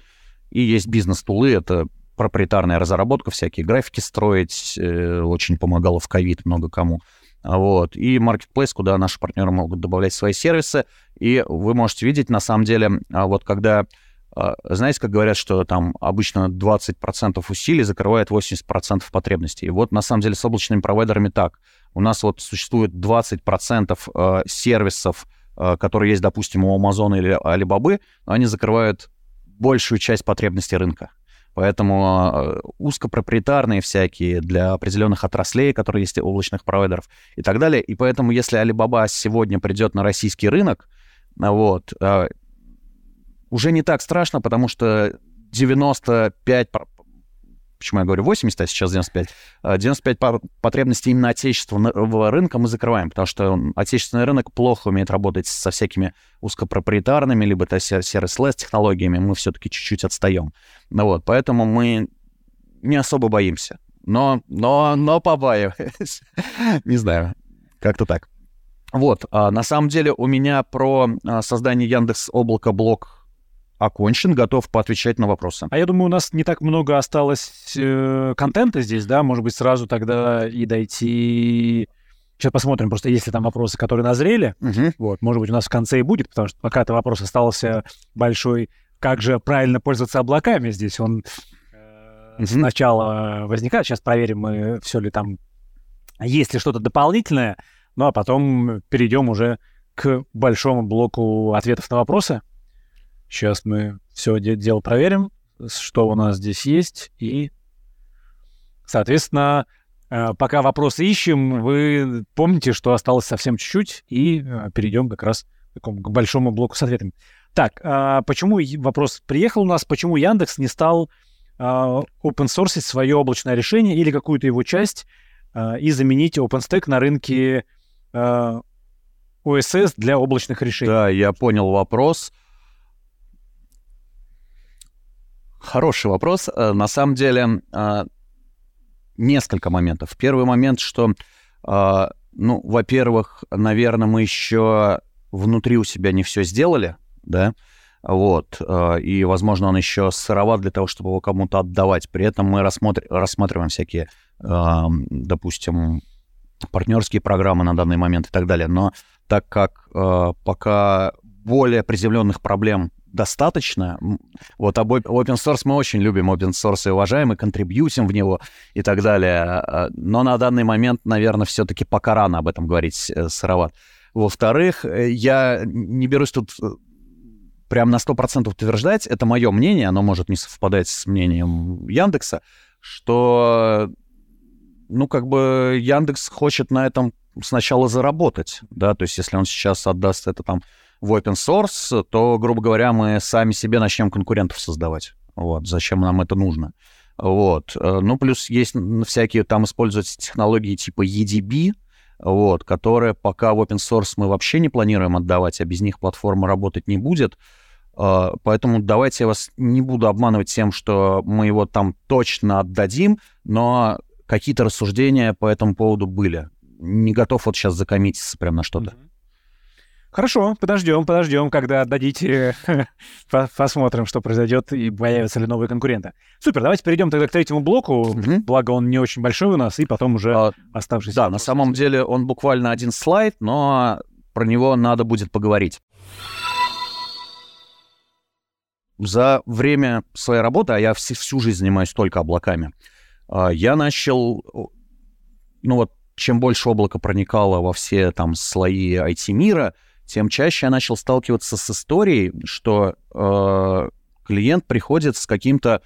и есть бизнес-тулы, это проприетарная разработка, всякие графики строить, э, очень помогало в ковид много кому. Вот. И marketplace, куда наши партнеры могут добавлять свои сервисы. И вы можете видеть, на самом деле, а вот когда, а, знаете, как говорят, что там обычно 20% усилий закрывает 80% потребностей. И вот на самом деле с облачными провайдерами так. У нас вот существует 20% а, сервисов, которые есть, допустим, у Amazon или Alibaba, они закрывают большую часть потребностей рынка. Поэтому э, узкопроприетарные всякие для определенных отраслей, которые есть у облачных провайдеров и так далее. И поэтому, если Alibaba сегодня придет на российский рынок, вот, э, уже не так страшно, потому что 95 почему я говорю 80, а сейчас 95, 95 а, потребностей именно отечественного рынка мы закрываем, потому что отечественный рынок плохо умеет работать со всякими узкопроприетарными, либо сервис-лес технологиями, мы все-таки чуть-чуть отстаем. Ну вот, поэтому мы не особо боимся. Но, но, но побаиваюсь. не знаю, как-то так. Вот, а, на самом деле у меня про а, создание Яндекс Облака блок окончен, готов поотвечать на вопросы. А я думаю, у нас не так много осталось э, контента здесь, да? Может быть, сразу тогда и дойти... Сейчас посмотрим, просто если там вопросы, которые назрели, угу. вот, может быть, у нас в конце и будет, потому что пока это вопрос остался большой, как же правильно пользоваться облаками здесь, он э, угу. сначала возникает, сейчас проверим, мы все ли там, есть ли что-то дополнительное, ну а потом перейдем уже к большому блоку ответов на вопросы. Сейчас мы все дело проверим, что у нас здесь есть. И, соответственно, э, пока вопросы ищем, вы помните, что осталось совсем чуть-чуть, и э, перейдем как раз к, к большому блоку с ответами. Так, а почему вопрос приехал у нас, почему Яндекс не стал а, open source свое облачное решение или какую-то его часть а, и заменить OpenStack на рынке OSS для облачных решений? Да, я понял вопрос. Хороший вопрос. Э, на самом деле, э, несколько моментов. Первый момент, что, э, ну, во-первых, наверное, мы еще внутри у себя не все сделали, да, вот, и, возможно, он еще сыроват для того, чтобы его кому-то отдавать. При этом мы рассмотр... рассматриваем всякие, допустим, партнерские программы на данный момент и так далее. Но так как пока более приземленных проблем достаточно. Вот об open source мы очень любим open source и уважаем, и контрибьютим в него и так далее. А, но на данный момент, наверное, все-таки пока рано об этом говорить э, сыроват. Во-вторых, э, я не берусь тут э, прям на 100% утверждать, это мое мнение, оно может не совпадать с мнением Яндекса, что, ну, как бы Яндекс хочет на этом сначала заработать, да, то есть если он сейчас отдаст это там в open source, то, грубо говоря, мы сами себе начнем конкурентов создавать. Вот, зачем нам это нужно? Вот. Э, ну, плюс есть всякие, там используются технологии типа EDB, вот, которые пока в open source мы вообще не планируем отдавать, а без них платформа работать не будет. Э, поэтому давайте я вас не буду обманывать тем, что мы его там точно отдадим, но какие-то рассуждения по этому поводу были. Не готов вот сейчас закоммититься прям на что-то. Mm-hmm. Хорошо, подождем, подождем, когда отдадите, посмотрим, что произойдет и появятся ли новые конкуренты. Супер, давайте перейдем тогда к третьему блоку, mm-hmm. благо он не очень большой у нас, и потом уже а, оставшийся. Да, на самом деле он буквально один слайд, но про него надо будет поговорить. За время своей работы, а я всю, всю жизнь занимаюсь только облаками, а, я начал, ну вот, чем больше облако проникало во все там слои IT-мира, тем чаще я начал сталкиваться с историей, что э, клиент приходит с каким-то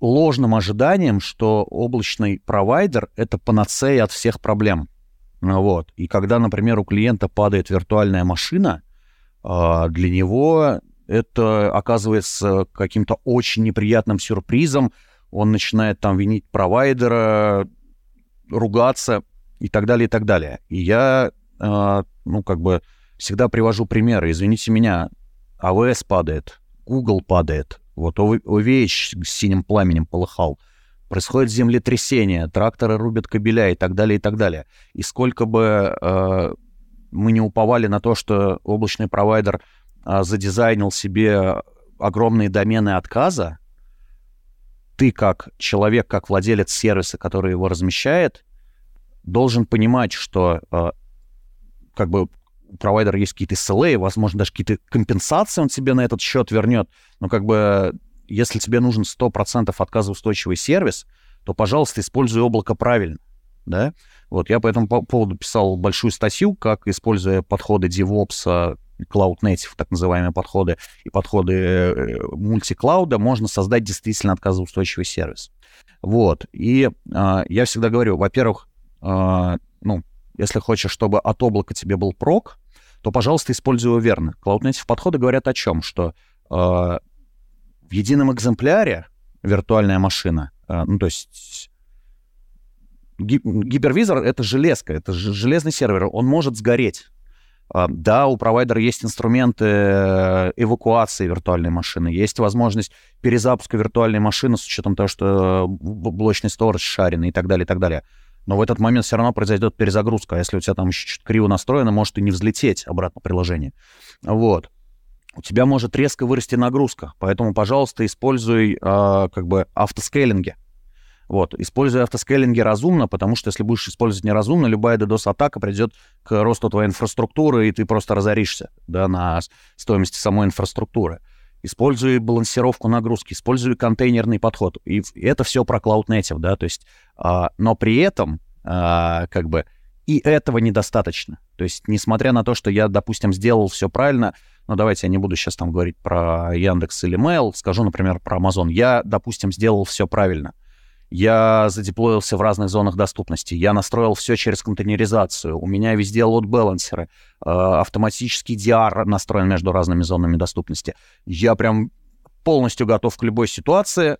ложным ожиданием, что облачный провайдер — это панацея от всех проблем. Вот. И когда, например, у клиента падает виртуальная машина, э, для него это оказывается каким-то очень неприятным сюрпризом. Он начинает там винить провайдера, ругаться и так далее, и так далее. И я ну, как бы всегда привожу примеры. Извините меня, АВС падает, Google падает, вот OVH с синим пламенем полыхал. Происходит землетрясение, тракторы рубят кабеля и так далее, и так далее. И сколько бы э, мы не уповали на то, что облачный провайдер э, задизайнил себе огромные домены отказа, ты как человек, как владелец сервиса, который его размещает, должен понимать, что как бы у провайдера есть какие-то SLA, возможно, даже какие-то компенсации он тебе на этот счет вернет, но как бы если тебе нужен 100% отказоустойчивый сервис, то, пожалуйста, используй облако правильно, да? Вот я по этому поводу писал большую статью, как, используя подходы DevOps, Cloud Native, так называемые подходы, и подходы э, мультиклауда, можно создать действительно отказоустойчивый сервис. Вот. И э, я всегда говорю, во-первых, э, ну, если хочешь, чтобы от облака тебе был прок, то, пожалуйста, используй его верно. Cloud Native подходы говорят о чем? Что э, в едином экземпляре виртуальная машина, э, ну, то есть гипервизор — это железка, это железный сервер, он может сгореть. Э, да, у провайдера есть инструменты э, эвакуации виртуальной машины, есть возможность перезапуска виртуальной машины с учетом того, что блочный сторож шаренный и так далее, и так далее но в этот момент все равно произойдет перезагрузка. А если у тебя там еще чуть криво настроено, может и не взлететь обратно приложение. Вот. У тебя может резко вырасти нагрузка, поэтому, пожалуйста, используй э, как бы автоскейлинги. Вот, используй автоскейлинги разумно, потому что если будешь использовать неразумно, любая DDoS-атака придет к росту твоей инфраструктуры, и ты просто разоришься да, на стоимости самой инфраструктуры. Используй балансировку нагрузки, используй контейнерный подход. И это все про Cloud Native, да, то есть а, но при этом, а, как бы, и этого недостаточно. То есть, несмотря на то, что я, допустим, сделал все правильно, ну, давайте я не буду сейчас там говорить про Яндекс или Mail, скажу, например, про Amazon. Я, допустим, сделал все правильно. Я задеплоился в разных зонах доступности. Я настроил все через контейнеризацию. У меня везде лот-балансеры. А, автоматический DR настроен между разными зонами доступности. Я прям полностью готов к любой ситуации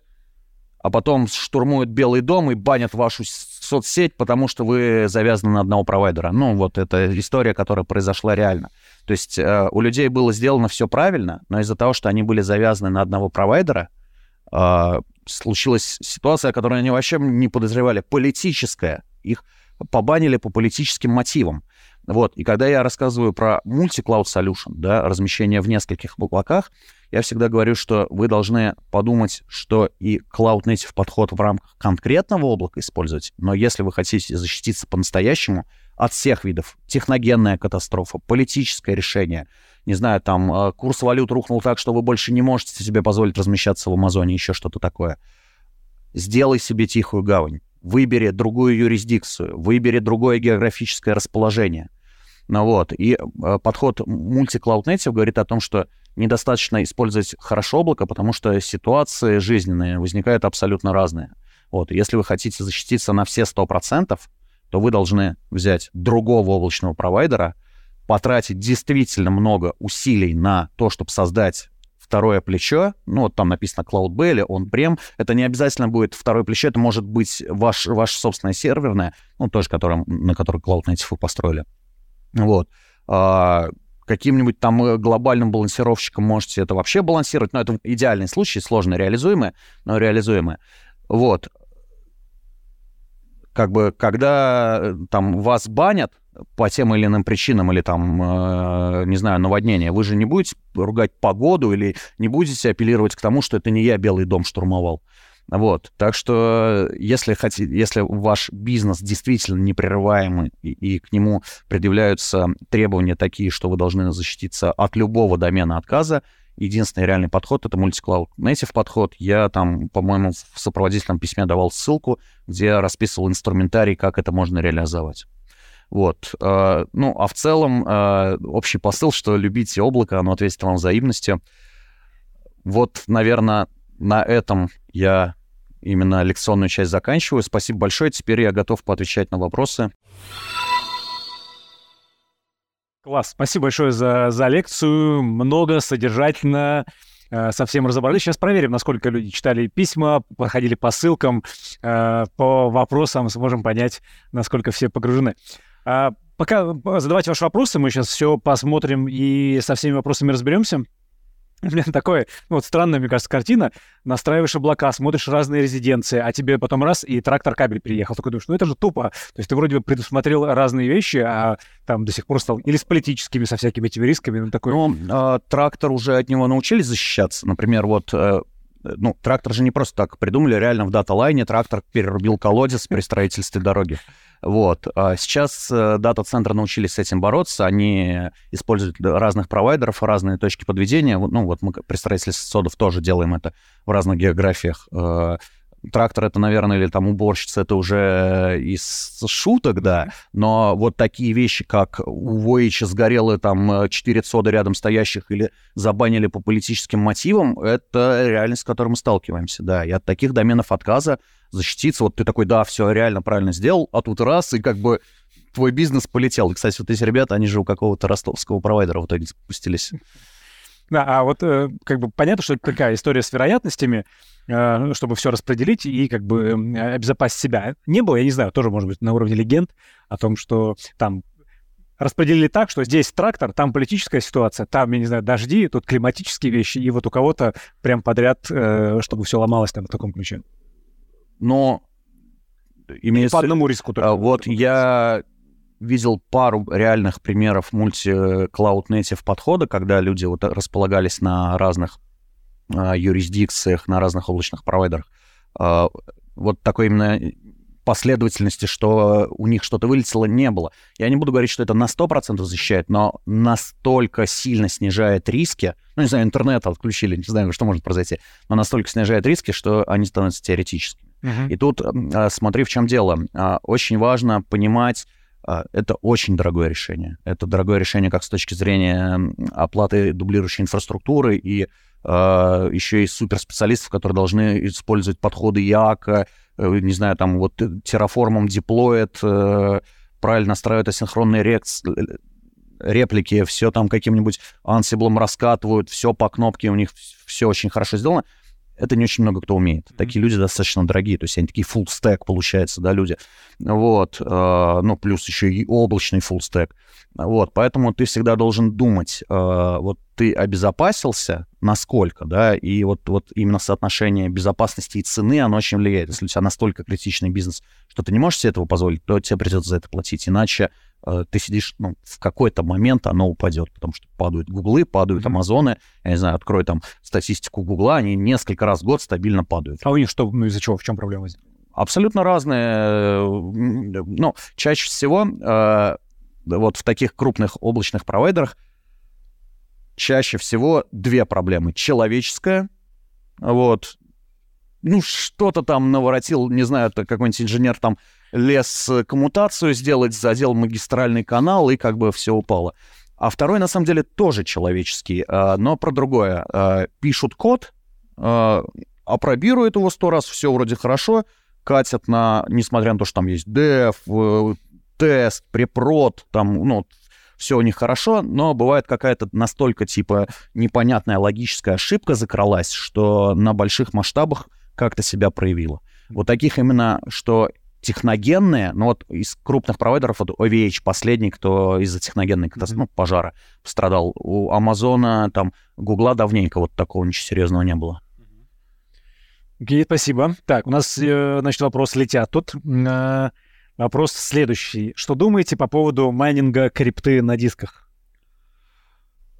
а потом штурмуют Белый дом и банят вашу соцсеть, потому что вы завязаны на одного провайдера. Ну, вот это история, которая произошла реально. То есть э, у людей было сделано все правильно, но из-за того, что они были завязаны на одного провайдера, э, случилась ситуация, которую они вообще не подозревали, политическая. Их побанили по политическим мотивам. Вот, и когда я рассказываю про multi-cloud solution, да, размещение в нескольких облаках, я всегда говорю, что вы должны подумать, что и Cloud Native подход в рамках конкретного облака использовать, но если вы хотите защититься по-настоящему от всех видов, техногенная катастрофа, политическое решение, не знаю, там э, курс валют рухнул так, что вы больше не можете себе позволить размещаться в Амазоне, еще что-то такое, сделай себе тихую гавань, выбери другую юрисдикцию, выбери другое географическое расположение. Ну вот, и э, подход native говорит о том, что недостаточно использовать хорошо облако, потому что ситуации жизненные возникают абсолютно разные. Вот, если вы хотите защититься на все 100%, то вы должны взять другого облачного провайдера, потратить действительно много усилий на то, чтобы создать второе плечо, ну, вот там написано Cloud Belly, он прем, это не обязательно будет второе плечо, это может быть ваш, ваше собственное серверное, ну, тоже, которым, на который Cloud Native вы построили. Вот. А, каким-нибудь там э, глобальным балансировщиком можете это вообще балансировать, но это идеальный случай, сложно реализуемое, но реализуемое. Вот. Как бы, когда э, там вас банят, по тем или иным причинам, или там, э, не знаю, наводнение, вы же не будете ругать погоду или не будете апеллировать к тому, что это не я Белый дом штурмовал. Вот, так что если, хотите, если ваш бизнес действительно непрерываемый и, и к нему предъявляются требования такие, что вы должны защититься от любого домена отказа, единственный реальный подход — это мультиклауд. Native подход. Я там, по-моему, в сопроводительном письме давал ссылку, где расписывал инструментарий, как это можно реализовать. Вот. Э, ну, а в целом э, общий посыл, что любите облако, оно ответит вам взаимностью. Вот, наверное, на этом я именно лекционную часть заканчиваю. Спасибо большое. Теперь я готов поотвечать на вопросы. Класс. Спасибо большое за, за лекцию. Много, содержательно. Э, совсем разобрались. Сейчас проверим, насколько люди читали письма, проходили по ссылкам, по вопросам, сможем понять, насколько все погружены. А, пока задавайте ваши вопросы, мы сейчас все посмотрим и со всеми вопросами разберемся. Меня такое, ну, вот странная, мне кажется, картина. Настраиваешь облака, смотришь разные резиденции, а тебе потом раз, и трактор кабель приехал. Такой думаешь, ну это же тупо. То есть ты вроде бы предусмотрел разные вещи, а там до сих пор стал или с политическими, со всякими этими рисками. Ну, такой... ну а, трактор уже от него научились защищаться. Например, вот э, ну, трактор же не просто так придумали, реально в дата-лайне трактор перерубил колодец при строительстве дороги. Вот. А сейчас э, дата-центры научились с этим бороться, они используют разных провайдеров, разные точки подведения. Ну, вот мы при строительстве содов тоже делаем это в разных географиях. Э, трактор это, наверное, или там уборщица, это уже из шуток, да, но вот такие вещи, как у Воича сгорело там 4 сода рядом стоящих или забанили по политическим мотивам, это реальность, с которой мы сталкиваемся, да, и от таких доменов отказа защититься, вот ты такой, да, все реально правильно сделал, а тут раз, и как бы твой бизнес полетел. И, кстати, вот эти ребята, они же у какого-то ростовского провайдера в итоге запустились. Да, а вот э, как бы понятно, что это такая история с вероятностями, э, чтобы все распределить и как бы обезопасить себя. Не было, я не знаю, тоже может быть на уровне легенд о том, что там распределили так, что здесь трактор, там политическая ситуация, там, я не знаю, дожди, тут климатические вещи, и вот у кого-то прям подряд, э, чтобы все ломалось там в таком ключе. Но имеется... По одному риску только. А, вот я видел пару реальных примеров мульти-клауд native подхода, когда люди вот располагались на разных а, юрисдикциях, на разных облачных провайдерах. А, вот такой именно последовательности, что у них что-то вылетело, не было. Я не буду говорить, что это на 100% защищает, но настолько сильно снижает риски, ну, не знаю, интернет отключили, не знаю, что может произойти, но настолько снижает риски, что они становятся теоретическими. Uh-huh. И тут а, смотри, в чем дело. Очень важно понимать, это очень дорогое решение. Это дорогое решение как с точки зрения оплаты дублирующей инфраструктуры и э, еще и суперспециалистов, которые должны использовать подходы ЯКа, э, не знаю, там вот терраформом деплоят, э, правильно настраивают асинхронные рекс, э, реплики, все там каким-нибудь ансиблом раскатывают, все по кнопке, у них все очень хорошо сделано это не очень много кто умеет. Такие люди достаточно дорогие, то есть они такие full stack получается, да, люди. Вот, э, ну, плюс еще и облачный full stack. Вот, поэтому ты всегда должен думать, э, вот ты обезопасился, насколько, да, и вот, вот именно соотношение безопасности и цены, оно очень влияет. Если у тебя настолько критичный бизнес, что ты не можешь себе этого позволить, то тебе придется за это платить, иначе ты сидишь, ну, в какой-то момент оно упадет, потому что падают гуглы, падают амазоны, я не знаю, открой там статистику гугла, они несколько раз в год стабильно падают. А у них что, ну, из-за чего, в чем проблема? Абсолютно разные. Ну, чаще всего э, вот в таких крупных облачных провайдерах чаще всего две проблемы. Человеческая, вот, ну, что-то там наворотил, не знаю, какой-нибудь инженер там лез коммутацию сделать, задел магистральный канал, и как бы все упало. А второй, на самом деле, тоже человеческий, а, но про другое. А, пишут код, опробируют его сто раз, все вроде хорошо, катят на, несмотря на то, что там есть э, тест, препрод, там, ну, все у них хорошо, но бывает какая-то настолько, типа, непонятная логическая ошибка закралась, что на больших масштабах как-то себя проявила. Вот таких именно, что техногенные, ну вот из крупных провайдеров, вот OVH последний, кто из-за техногенной катастрофы, ну, пожара пострадал. У Амазона, там, Гугла давненько вот такого ничего серьезного не было. Окей, спасибо. Так, у нас, э, значит, вопросы летят тут. Э, вопрос следующий. Что думаете по поводу майнинга крипты на дисках?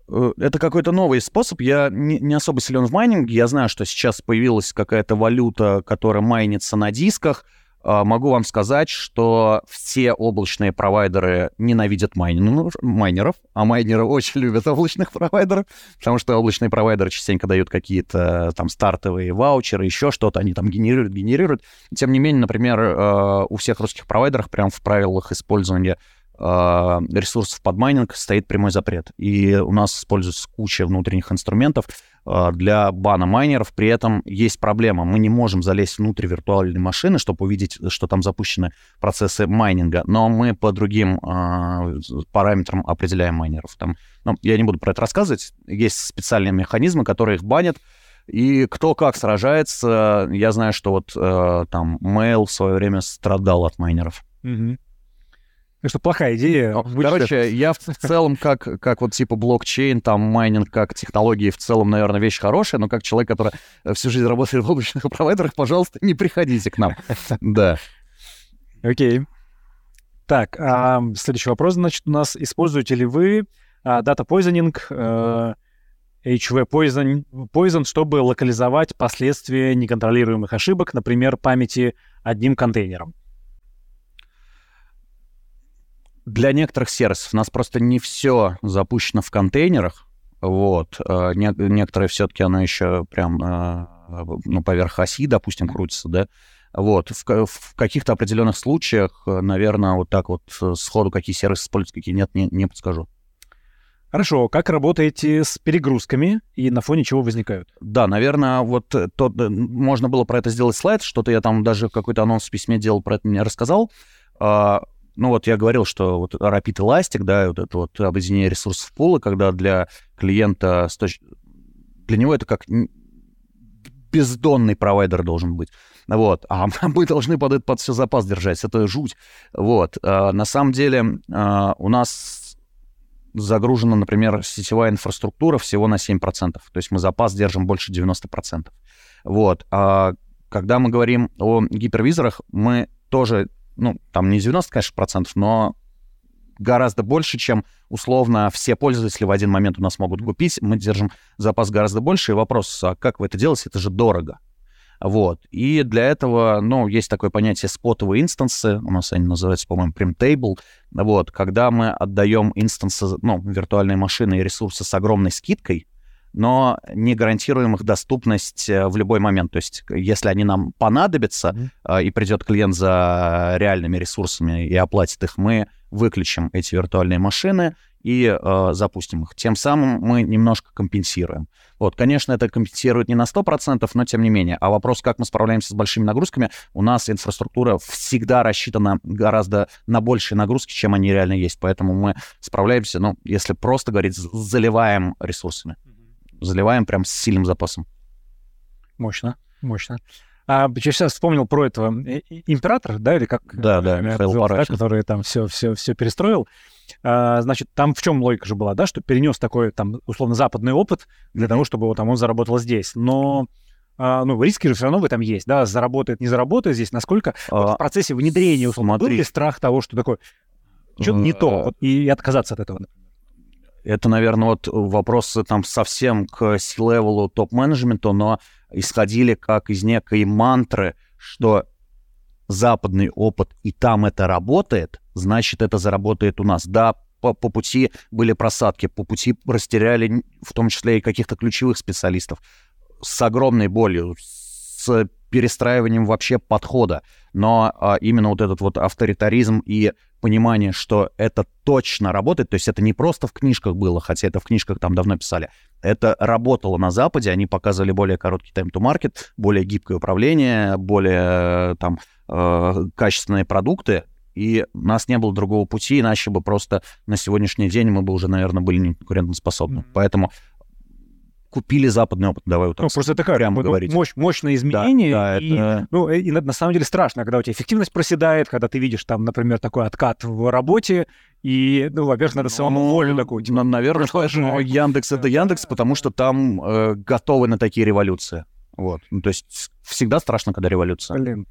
Э, это какой-то новый способ. Я не, не особо силен в майнинге. Я знаю, что сейчас появилась какая-то валюта, которая майнится на дисках. А, могу вам сказать, что все облачные провайдеры ненавидят майнеров, майнеров, а майнеры очень любят облачных провайдеров, потому что облачные провайдеры частенько дают какие-то там стартовые ваучеры, еще что-то, они там генерируют, генерируют. Тем не менее, например, а, у всех русских провайдеров прямо в правилах использования а, ресурсов под майнинг стоит прямой запрет. И у нас используется куча внутренних инструментов, для бана майнеров. При этом есть проблема. Мы не можем залезть внутрь виртуальной машины, чтобы увидеть, что там запущены процессы майнинга, но мы по другим э, параметрам определяем майнеров. Там, ну, я не буду про это рассказывать. Есть специальные механизмы, которые их банят. И кто как сражается, я знаю, что вот э, там Mail в свое время страдал от майнеров. Угу. Так что плохая идея. Ну, короче, я в целом как, как вот типа блокчейн, там майнинг как технологии в целом, наверное, вещь хорошая, но как человек, который всю жизнь работает в облачных провайдерах, пожалуйста, не приходите к нам. Да. Окей. Так, а, следующий вопрос, значит, у нас. Используете ли вы а, data poisoning, а, HV poison, poison, чтобы локализовать последствия неконтролируемых ошибок, например, памяти одним контейнером? Для некоторых сервисов у нас просто не все запущено в контейнерах. Вот. Э, не, некоторые все-таки оно еще прям э, ну, поверх оси, допустим, крутится, да. Вот. В, в каких-то определенных случаях, э, наверное, вот так вот сходу какие сервисы используют, какие нет, не, не подскажу. Хорошо, как работаете с перегрузками и на фоне чего возникают? Да, наверное, вот то, можно было про это сделать слайд, что-то я там даже какой-то анонс в письме делал, про это мне рассказал. Ну вот я говорил, что вот Rapid Elastic, да, вот это вот объединение ресурсов пула, когда для клиента, для него это как бездонный провайдер должен быть. Вот. А мы должны под, это, под все запас держать. Это жуть. Вот. А, на самом деле а, у нас загружена, например, сетевая инфраструктура всего на 7%. То есть мы запас держим больше 90%. Вот. А когда мы говорим о гипервизорах, мы тоже ну, там не 90, конечно, процентов, но гораздо больше, чем условно все пользователи в один момент у нас могут купить. Мы держим запас гораздо больше. И вопрос, а как вы это делаете? Это же дорого. Вот. И для этого, ну, есть такое понятие спотовые инстансы, у нас они называются, по-моему, Primtable, вот, когда мы отдаем инстансы, ну, виртуальные машины и ресурсы с огромной скидкой, но не гарантируем их доступность э, в любой момент. То есть, если они нам понадобятся, mm-hmm. и придет клиент за реальными ресурсами и оплатит их, мы выключим эти виртуальные машины и э, запустим их. Тем самым мы немножко компенсируем. Вот, конечно, это компенсирует не на 100%, но тем не менее. А вопрос, как мы справляемся с большими нагрузками, у нас инфраструктура всегда рассчитана гораздо на большие нагрузки, чем они реально есть. Поэтому мы справляемся, ну, если просто говорить, заливаем ресурсами заливаем прям с сильным запасом. Мощно, мощно. А, я сейчас вспомнил про этого э, императора, да, или как? Да, да, Михаил звал, да, который там все, все, все перестроил. А, значит, там в чем логика же была, да, что перенес такой там условно западный опыт для mm-hmm. того, чтобы вот, там он заработал здесь. Но а, ну, риски же все равно в этом есть, да, заработает, не заработает здесь. Насколько а, вот в процессе внедрения условно, был ли страх того, что такое что-то не то, вот, и отказаться от этого? Это, наверное, вот вопросы там совсем к C-левелу топ-менеджменту, но исходили как из некой мантры, что западный опыт и там это работает, значит, это заработает у нас. Да, по, по пути были просадки, по пути растеряли в том числе и каких-то ключевых специалистов с огромной болью, с перестраиванием вообще подхода. Но а, именно вот этот вот авторитаризм и понимание, что это точно работает, то есть это не просто в книжках было, хотя это в книжках там давно писали, это работало на Западе, они показывали более короткий time-to-market, более гибкое управление, более там э, качественные продукты, и у нас не было другого пути, иначе бы просто на сегодняшний день мы бы уже, наверное, были не конкурентоспособны. Mm-hmm. Поэтому купили западный опыт, давай вот так. Ну, просто это как, прямо говорить. Мощь, мощное изменение. Да, да, и, это... ну, и на, на самом деле страшно, когда у тебя эффективность проседает, когда ты видишь там, например, такой откат в работе, и, ну, во-первых, надо самому ну, волю такую. Типа, наверное, но Яндекс — это Яндекс, потому что там э, готовы на такие революции. Вот. Ну, то есть всегда страшно, когда революция. Блин.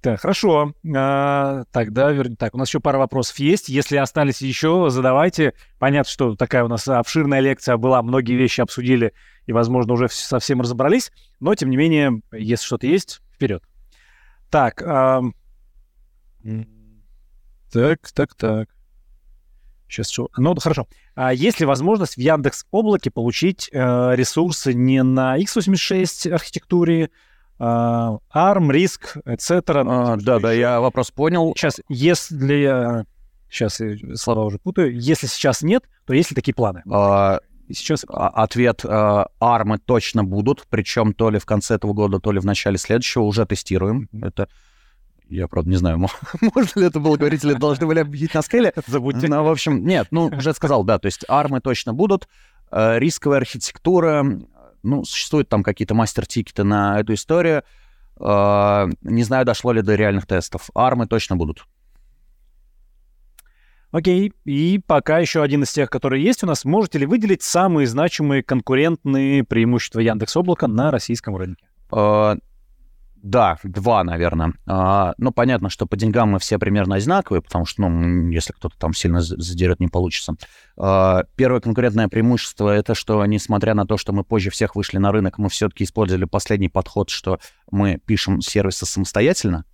Так, хорошо. А, тогда, так, у нас еще пара вопросов есть. Если остались еще, задавайте. Понятно, что такая у нас обширная лекция была, многие вещи обсудили и, возможно, уже совсем разобрались. Но, тем не менее, если что-то есть, вперед. Так, а... так, так, так. Сейчас что? Ну, хорошо. А есть ли возможность в Яндекс Облаке получить э, ресурсы не на x86 архитектуре, ARM, RISC, etc. А, да, да, я вопрос понял. Сейчас, если... Сейчас я слова уже путаю. Если сейчас нет, то есть ли такие планы? А, сейчас а, ответ а, ARM точно будут, причем то ли в конце этого года, то ли в начале следующего уже тестируем. Это я, правда, не знаю, можно ли это было говорить, или должны были объявить на скеле. Забудьте. Ну, в общем, нет, ну, уже сказал, да, то есть армы точно будут. Э, рисковая архитектура, ну, существуют там какие-то мастер-тикеты на эту историю. Э, не знаю, дошло ли до реальных тестов. Армы точно будут. Окей, и пока еще один из тех, которые есть у нас. Можете ли выделить самые значимые конкурентные преимущества Яндекс Облака на российском рынке? Да, два, наверное. А, ну, понятно, что по деньгам мы все примерно одинаковые, потому что, ну, если кто-то там сильно задерет, не получится. А, первое конкурентное преимущество — это что, несмотря на то, что мы позже всех вышли на рынок, мы все-таки использовали последний подход, что мы пишем сервисы самостоятельно.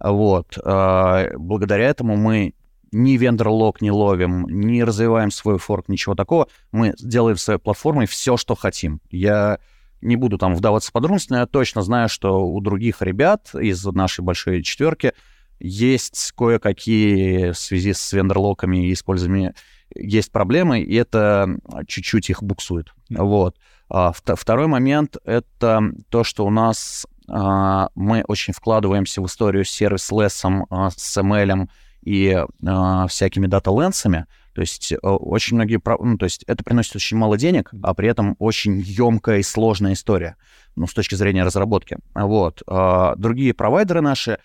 Вот. А, благодаря этому мы ни вендор-лог не ловим, не развиваем свой форк, ничего такого. Мы делаем своей платформой все, что хотим. Я не буду там вдаваться в подробности, но я точно знаю, что у других ребят из нашей большой четверки есть кое-какие в связи с вендерлоками и использованием есть проблемы, и это чуть-чуть их буксует. Вот. А, второй момент — это то, что у нас а, мы очень вкладываемся в историю с сервис-лессом, а, с ML и всякими дата-ленсами, то есть э, очень многие, ну, то есть это приносит очень мало денег, а при этом очень емкая и сложная история, ну, с точки зрения разработки. Вот. А другие провайдеры наши,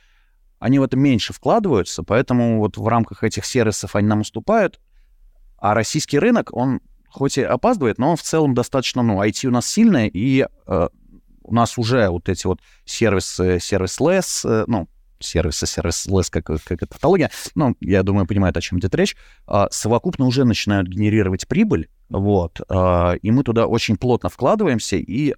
они в это меньше вкладываются, поэтому вот в рамках этих сервисов они нам уступают, а российский рынок, он хоть и опаздывает, но он в целом достаточно, ну, IT у нас сильное, и э, у нас уже вот эти вот сервисы, сервис-лес, э, ну, сервиса, сервис-лес, как, как это тавтология, ну, я думаю, понимает, о чем идет речь, а, совокупно уже начинают генерировать прибыль, вот, а, и мы туда очень плотно вкладываемся и,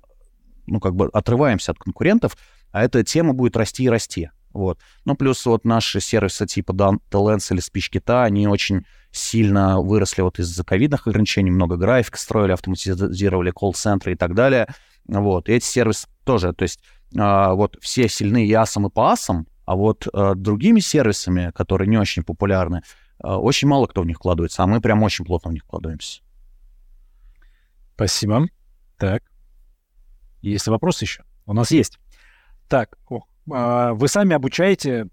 ну, как бы отрываемся от конкурентов, а эта тема будет расти и расти, вот. Ну, плюс вот наши сервисы типа Talents или SpeechKit, они очень сильно выросли вот из-за ковидных ограничений, много график строили, автоматизировали колл-центры и так далее, вот, и эти сервисы тоже, то есть а, вот все сильны и асом, и по асам, а вот э, другими сервисами, которые не очень популярны, э, очень мало кто в них вкладывается, а мы прям очень плотно в них вкладываемся. Спасибо. Так. Есть вопросы еще? У нас есть. Так, о, э, вы сами обучаете,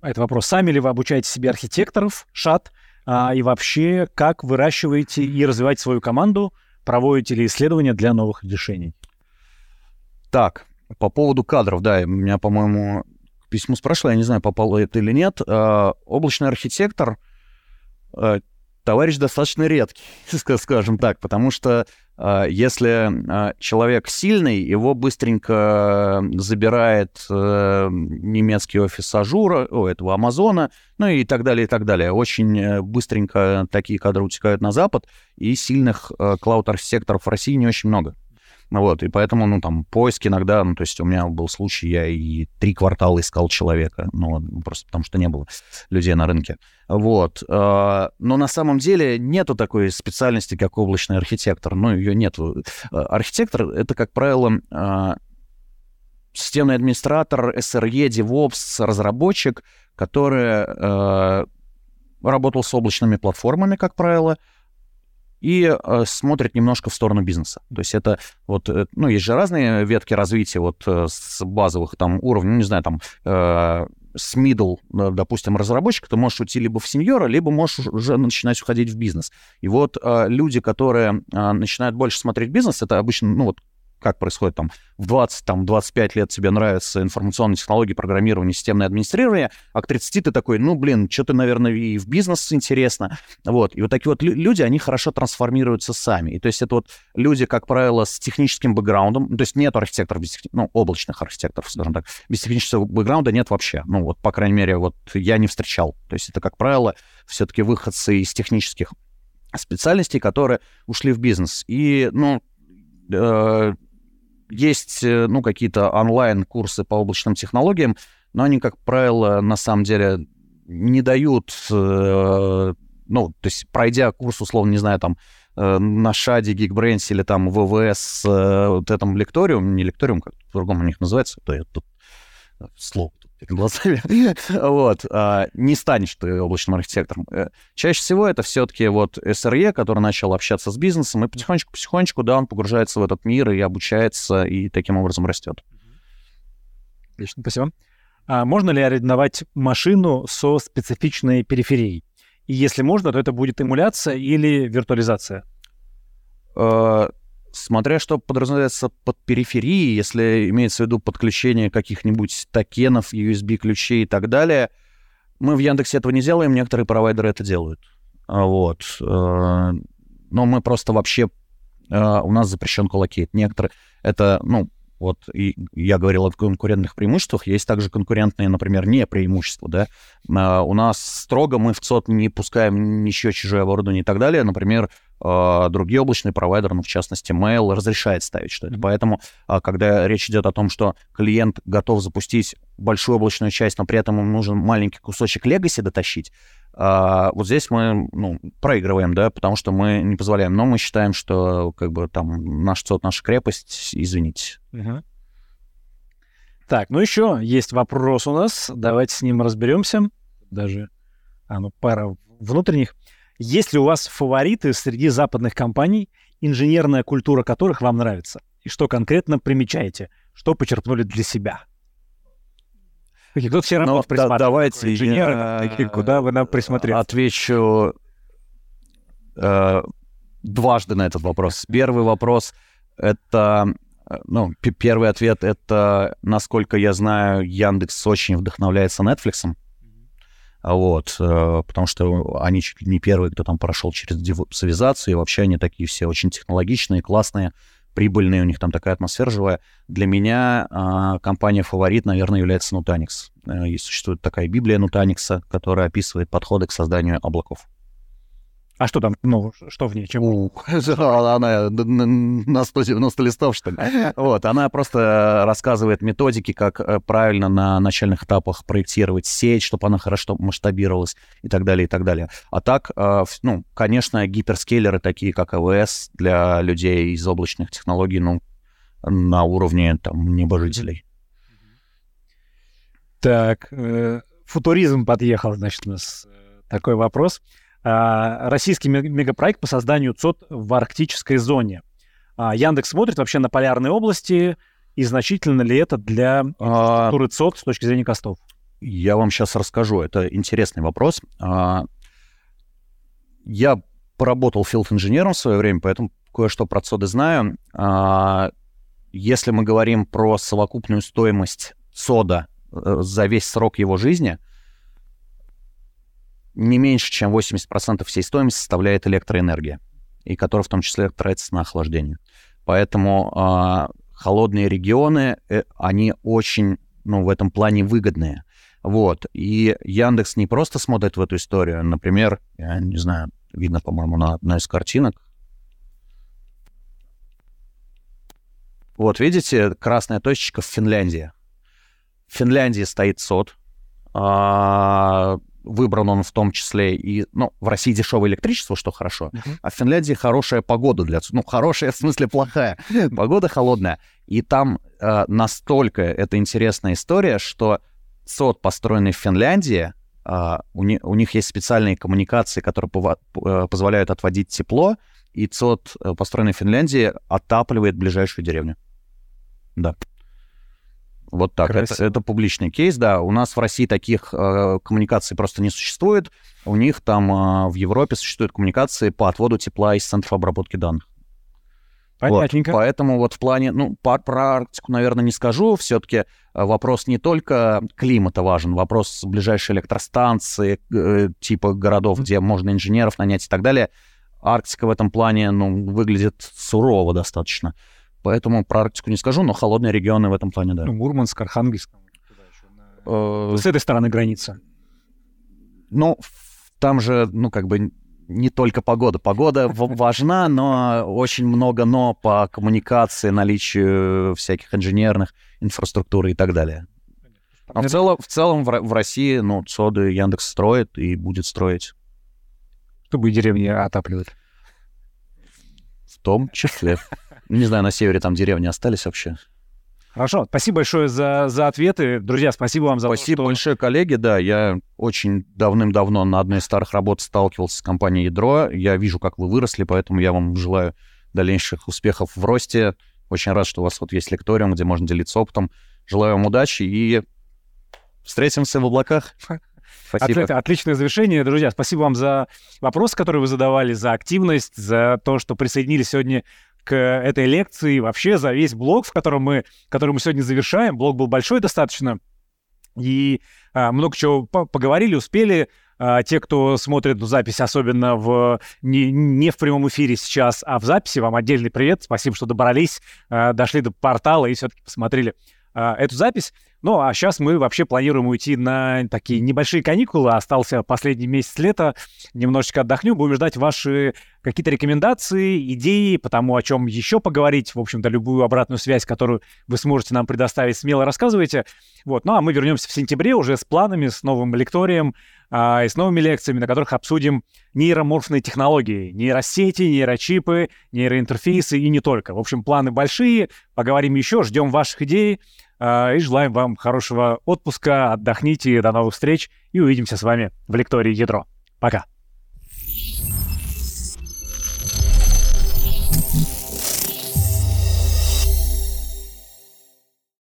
это вопрос, сами ли вы обучаете себе архитекторов, шат, а, и вообще, как выращиваете и развиваете свою команду, проводите ли исследования для новых решений? Так, по поводу кадров, да, у меня, по-моему, письмо спрашивал, я не знаю, попало это или нет. А, облачный архитектор а, товарищ достаточно редкий, скажем так, потому что а, если человек сильный, его быстренько забирает э, немецкий офис Azure а, о, этого Амазона, ну и так далее, и так далее. Очень э, быстренько такие кадры утекают на Запад, и сильных э, cloud -архитекторов в России не очень много. Вот, и поэтому, ну, там, поиск иногда, ну, то есть у меня был случай, я и три квартала искал человека, ну, просто потому что не было людей на рынке. Вот. А, но на самом деле нету такой специальности, как облачный архитектор. Ну, ее нету. А, архитектор — это, как правило, а, системный администратор, SRE, DevOps, разработчик, который работал с облачными платформами, как правило, и э, смотрит немножко в сторону бизнеса. То есть это вот, э, ну, есть же разные ветки развития вот э, с базовых там уровней, ну, не знаю, там, э, с middle, допустим, разработчика, ты можешь уйти либо в сеньора, либо можешь уже начинать уходить в бизнес. И вот э, люди, которые э, начинают больше смотреть бизнес, это обычно, ну вот как происходит там в 20, там, 25 лет тебе нравятся информационные технологии, программирование, системное администрирование, а к 30 ты такой, ну, блин, что-то, наверное, и в бизнес интересно. Вот. И вот такие вот люди, они хорошо трансформируются сами. И то есть это вот люди, как правило, с техническим бэкграундом, то есть нет архитекторов, без, ну, облачных архитекторов, скажем так, без технического бэкграунда нет вообще. Ну, вот, по крайней мере, вот я не встречал. То есть это, как правило, все-таки выходцы из технических специальностей, которые ушли в бизнес. И, ну, э, есть, э, ну, какие-то онлайн-курсы по облачным технологиям, но они, как правило, на самом деле не дают, э, ну, то есть пройдя курс, условно, не знаю, там, э, на Шаде, Geekbrains или там ВВС, вот этом лекториум, не лекториум, как по-другому у них называется, то я тут слово перед глазами, вот, а, не станешь ты облачным архитектором. Э, чаще всего это все-таки вот СРЕ, который начал общаться с бизнесом, и потихонечку-потихонечку, да, он погружается в этот мир и обучается, и таким образом растет. Отлично, спасибо. А можно ли арендовать машину со специфичной периферией? И если можно, то это будет эмуляция или виртуализация? Смотря что подразумевается под периферией, если имеется в виду подключение каких-нибудь токенов, USB-ключей и так далее, мы в Яндексе этого не делаем, некоторые провайдеры это делают. А вот. Э, но мы просто вообще... Э, у нас запрещен колокейт. Некоторые... Это, ну, вот и я говорил о конкурентных преимуществах, есть также конкурентные, например, не преимущества, да. А, у нас строго мы в ЦОД не пускаем ничего чужое оборудование и так далее. Например, другие облачные провайдеры, ну, в частности, Mail, разрешает ставить что-то. Mm-hmm. Поэтому, а, когда речь идет о том, что клиент готов запустить большую облачную часть, но при этом ему нужен маленький кусочек Legacy дотащить, вот здесь мы ну, проигрываем, да, потому что мы не позволяем. Но мы считаем, что как бы там наш ЦОД, наша крепость, извините. Угу. Так, ну еще есть вопрос у нас. Давайте с ним разберемся. Даже а, ну, пара внутренних. Есть ли у вас фавориты среди западных компаний, инженерная культура которых вам нравится? И что конкретно примечаете? Что почерпнули для себя? Кто все равно ну, да, давайте инженеры, я, куда вы нам присмотрели? Отвечу э, дважды на этот вопрос. Первый вопрос — это Э, ну, первый ответ — это, насколько я знаю, Яндекс очень вдохновляется Netflix. Вот, э, потому что они чуть ли не первые, кто там прошел через девопсовизацию, и вообще они такие все очень технологичные, классные, прибыльные, у них там такая атмосфера живая. Для меня а, компания фаворит, наверное, является Nutanix. Э, и существует такая Библия Nutanix, которая описывает подходы к созданию облаков. А что там, ну, что в ней? Чем? Она на 190 листов, что ли. Вот, она просто рассказывает методики, как э, правильно на начальных этапах проектировать сеть, чтобы она хорошо масштабировалась и так далее, и так далее. А так, э, ну, конечно, гиперскейлеры, такие как АВС, для людей из облачных технологий, ну, на уровне там небожителей. Так, э, футуризм подъехал, значит, у нас такой вопрос. А, российский мегапроект по созданию ЦОД в арктической зоне. А, Яндекс смотрит вообще на полярные области, и значительно ли это для а, инфраструктуры ЦОД с точки зрения костов? Я вам сейчас расскажу. Это интересный вопрос. Я поработал филд-инженером в свое время, поэтому кое-что про ЦОДы знаю. Если мы говорим про совокупную стоимость ЦОДа э, за весь срок его жизни — не меньше, чем 80% всей стоимости составляет электроэнергия, и которая в том числе тратится на охлаждение. Поэтому э, холодные регионы, э, они очень, ну, в этом плане выгодные. Вот. И Яндекс не просто смотрит в эту историю. Например, я не знаю, видно, по-моему, на одной из картинок. Вот, видите, красная точечка в Финляндии. В Финляндии стоит СОД. А, выбран он в том числе и, ну, в России дешевое электричество, что хорошо, uh-huh. а в Финляндии хорошая погода для, ну, хорошая в смысле плохая, погода холодная. И там э, настолько это интересная история, что СОД, построенный в Финляндии, э, у, не, у них есть специальные коммуникации, которые пова- э, позволяют отводить тепло, и ЦОД, э, построенный в Финляндии, отапливает ближайшую деревню. Да. Вот так. Это, это публичный кейс, да. У нас в России таких э, коммуникаций просто не существует. У них там э, в Европе существуют коммуникации по отводу тепла из центров обработки данных. Понятненько. Вот, поэтому вот в плане, ну, по, про Арктику, наверное, не скажу. Все-таки э, вопрос не только климата важен, вопрос ближайшей электростанции, э, типа городов, где можно инженеров нанять и так далее. Арктика в этом плане, ну, выглядит сурово достаточно. Поэтому про Арктику не скажу, но холодные регионы в этом плане, да. Ну, Мурманск, Архангельск. Э, С этой стороны границы. Ну, там же, ну, как бы не только погода. Погода важна, но очень много но по коммуникации, наличию всяких инженерных инфраструктуры и так далее. А в целом, в, целом в, в России, ну, ЦОДы Яндекс строит и будет строить. Чтобы деревни отапливать. В том числе. Не знаю, на севере там деревни остались вообще. Хорошо, спасибо большое за, за ответы. Друзья, спасибо вам за Спасибо то, что... большое, коллеги. Да, я очень давным-давно на одной из старых работ сталкивался с компанией Ядро. Я вижу, как вы выросли, поэтому я вам желаю дальнейших успехов в росте. Очень рад, что у вас вот есть лекториум, где можно делиться опытом. Желаю вам удачи и встретимся в облаках. Спасибо. От, отличное завершение. Друзья, спасибо вам за вопросы, которые вы задавали, за активность, за то, что присоединились сегодня к этой лекции, вообще за весь блог, в котором мы, который мы сегодня завершаем. Блог был большой достаточно, и а, много чего поговорили, успели. А, те, кто смотрит запись, особенно в, не, не в прямом эфире сейчас, а в записи, вам отдельный привет. Спасибо, что добрались, а, дошли до портала и все-таки посмотрели а, эту запись. Ну, а сейчас мы вообще планируем уйти на такие небольшие каникулы. Остался последний месяц лета. Немножечко отдохнем. Будем ждать ваши какие-то рекомендации, идеи по тому, о чем еще поговорить. В общем-то, любую обратную связь, которую вы сможете нам предоставить, смело рассказывайте. Вот. Ну, а мы вернемся в сентябре уже с планами, с новым лекторием а, и с новыми лекциями, на которых обсудим нейроморфные технологии, нейросети, нейрочипы, нейроинтерфейсы и не только. В общем, планы большие. Поговорим еще, ждем ваших идей. А, и желаем вам хорошего отпуска, отдохните, до новых встреч и увидимся с вами в лектории «Ядро». Пока!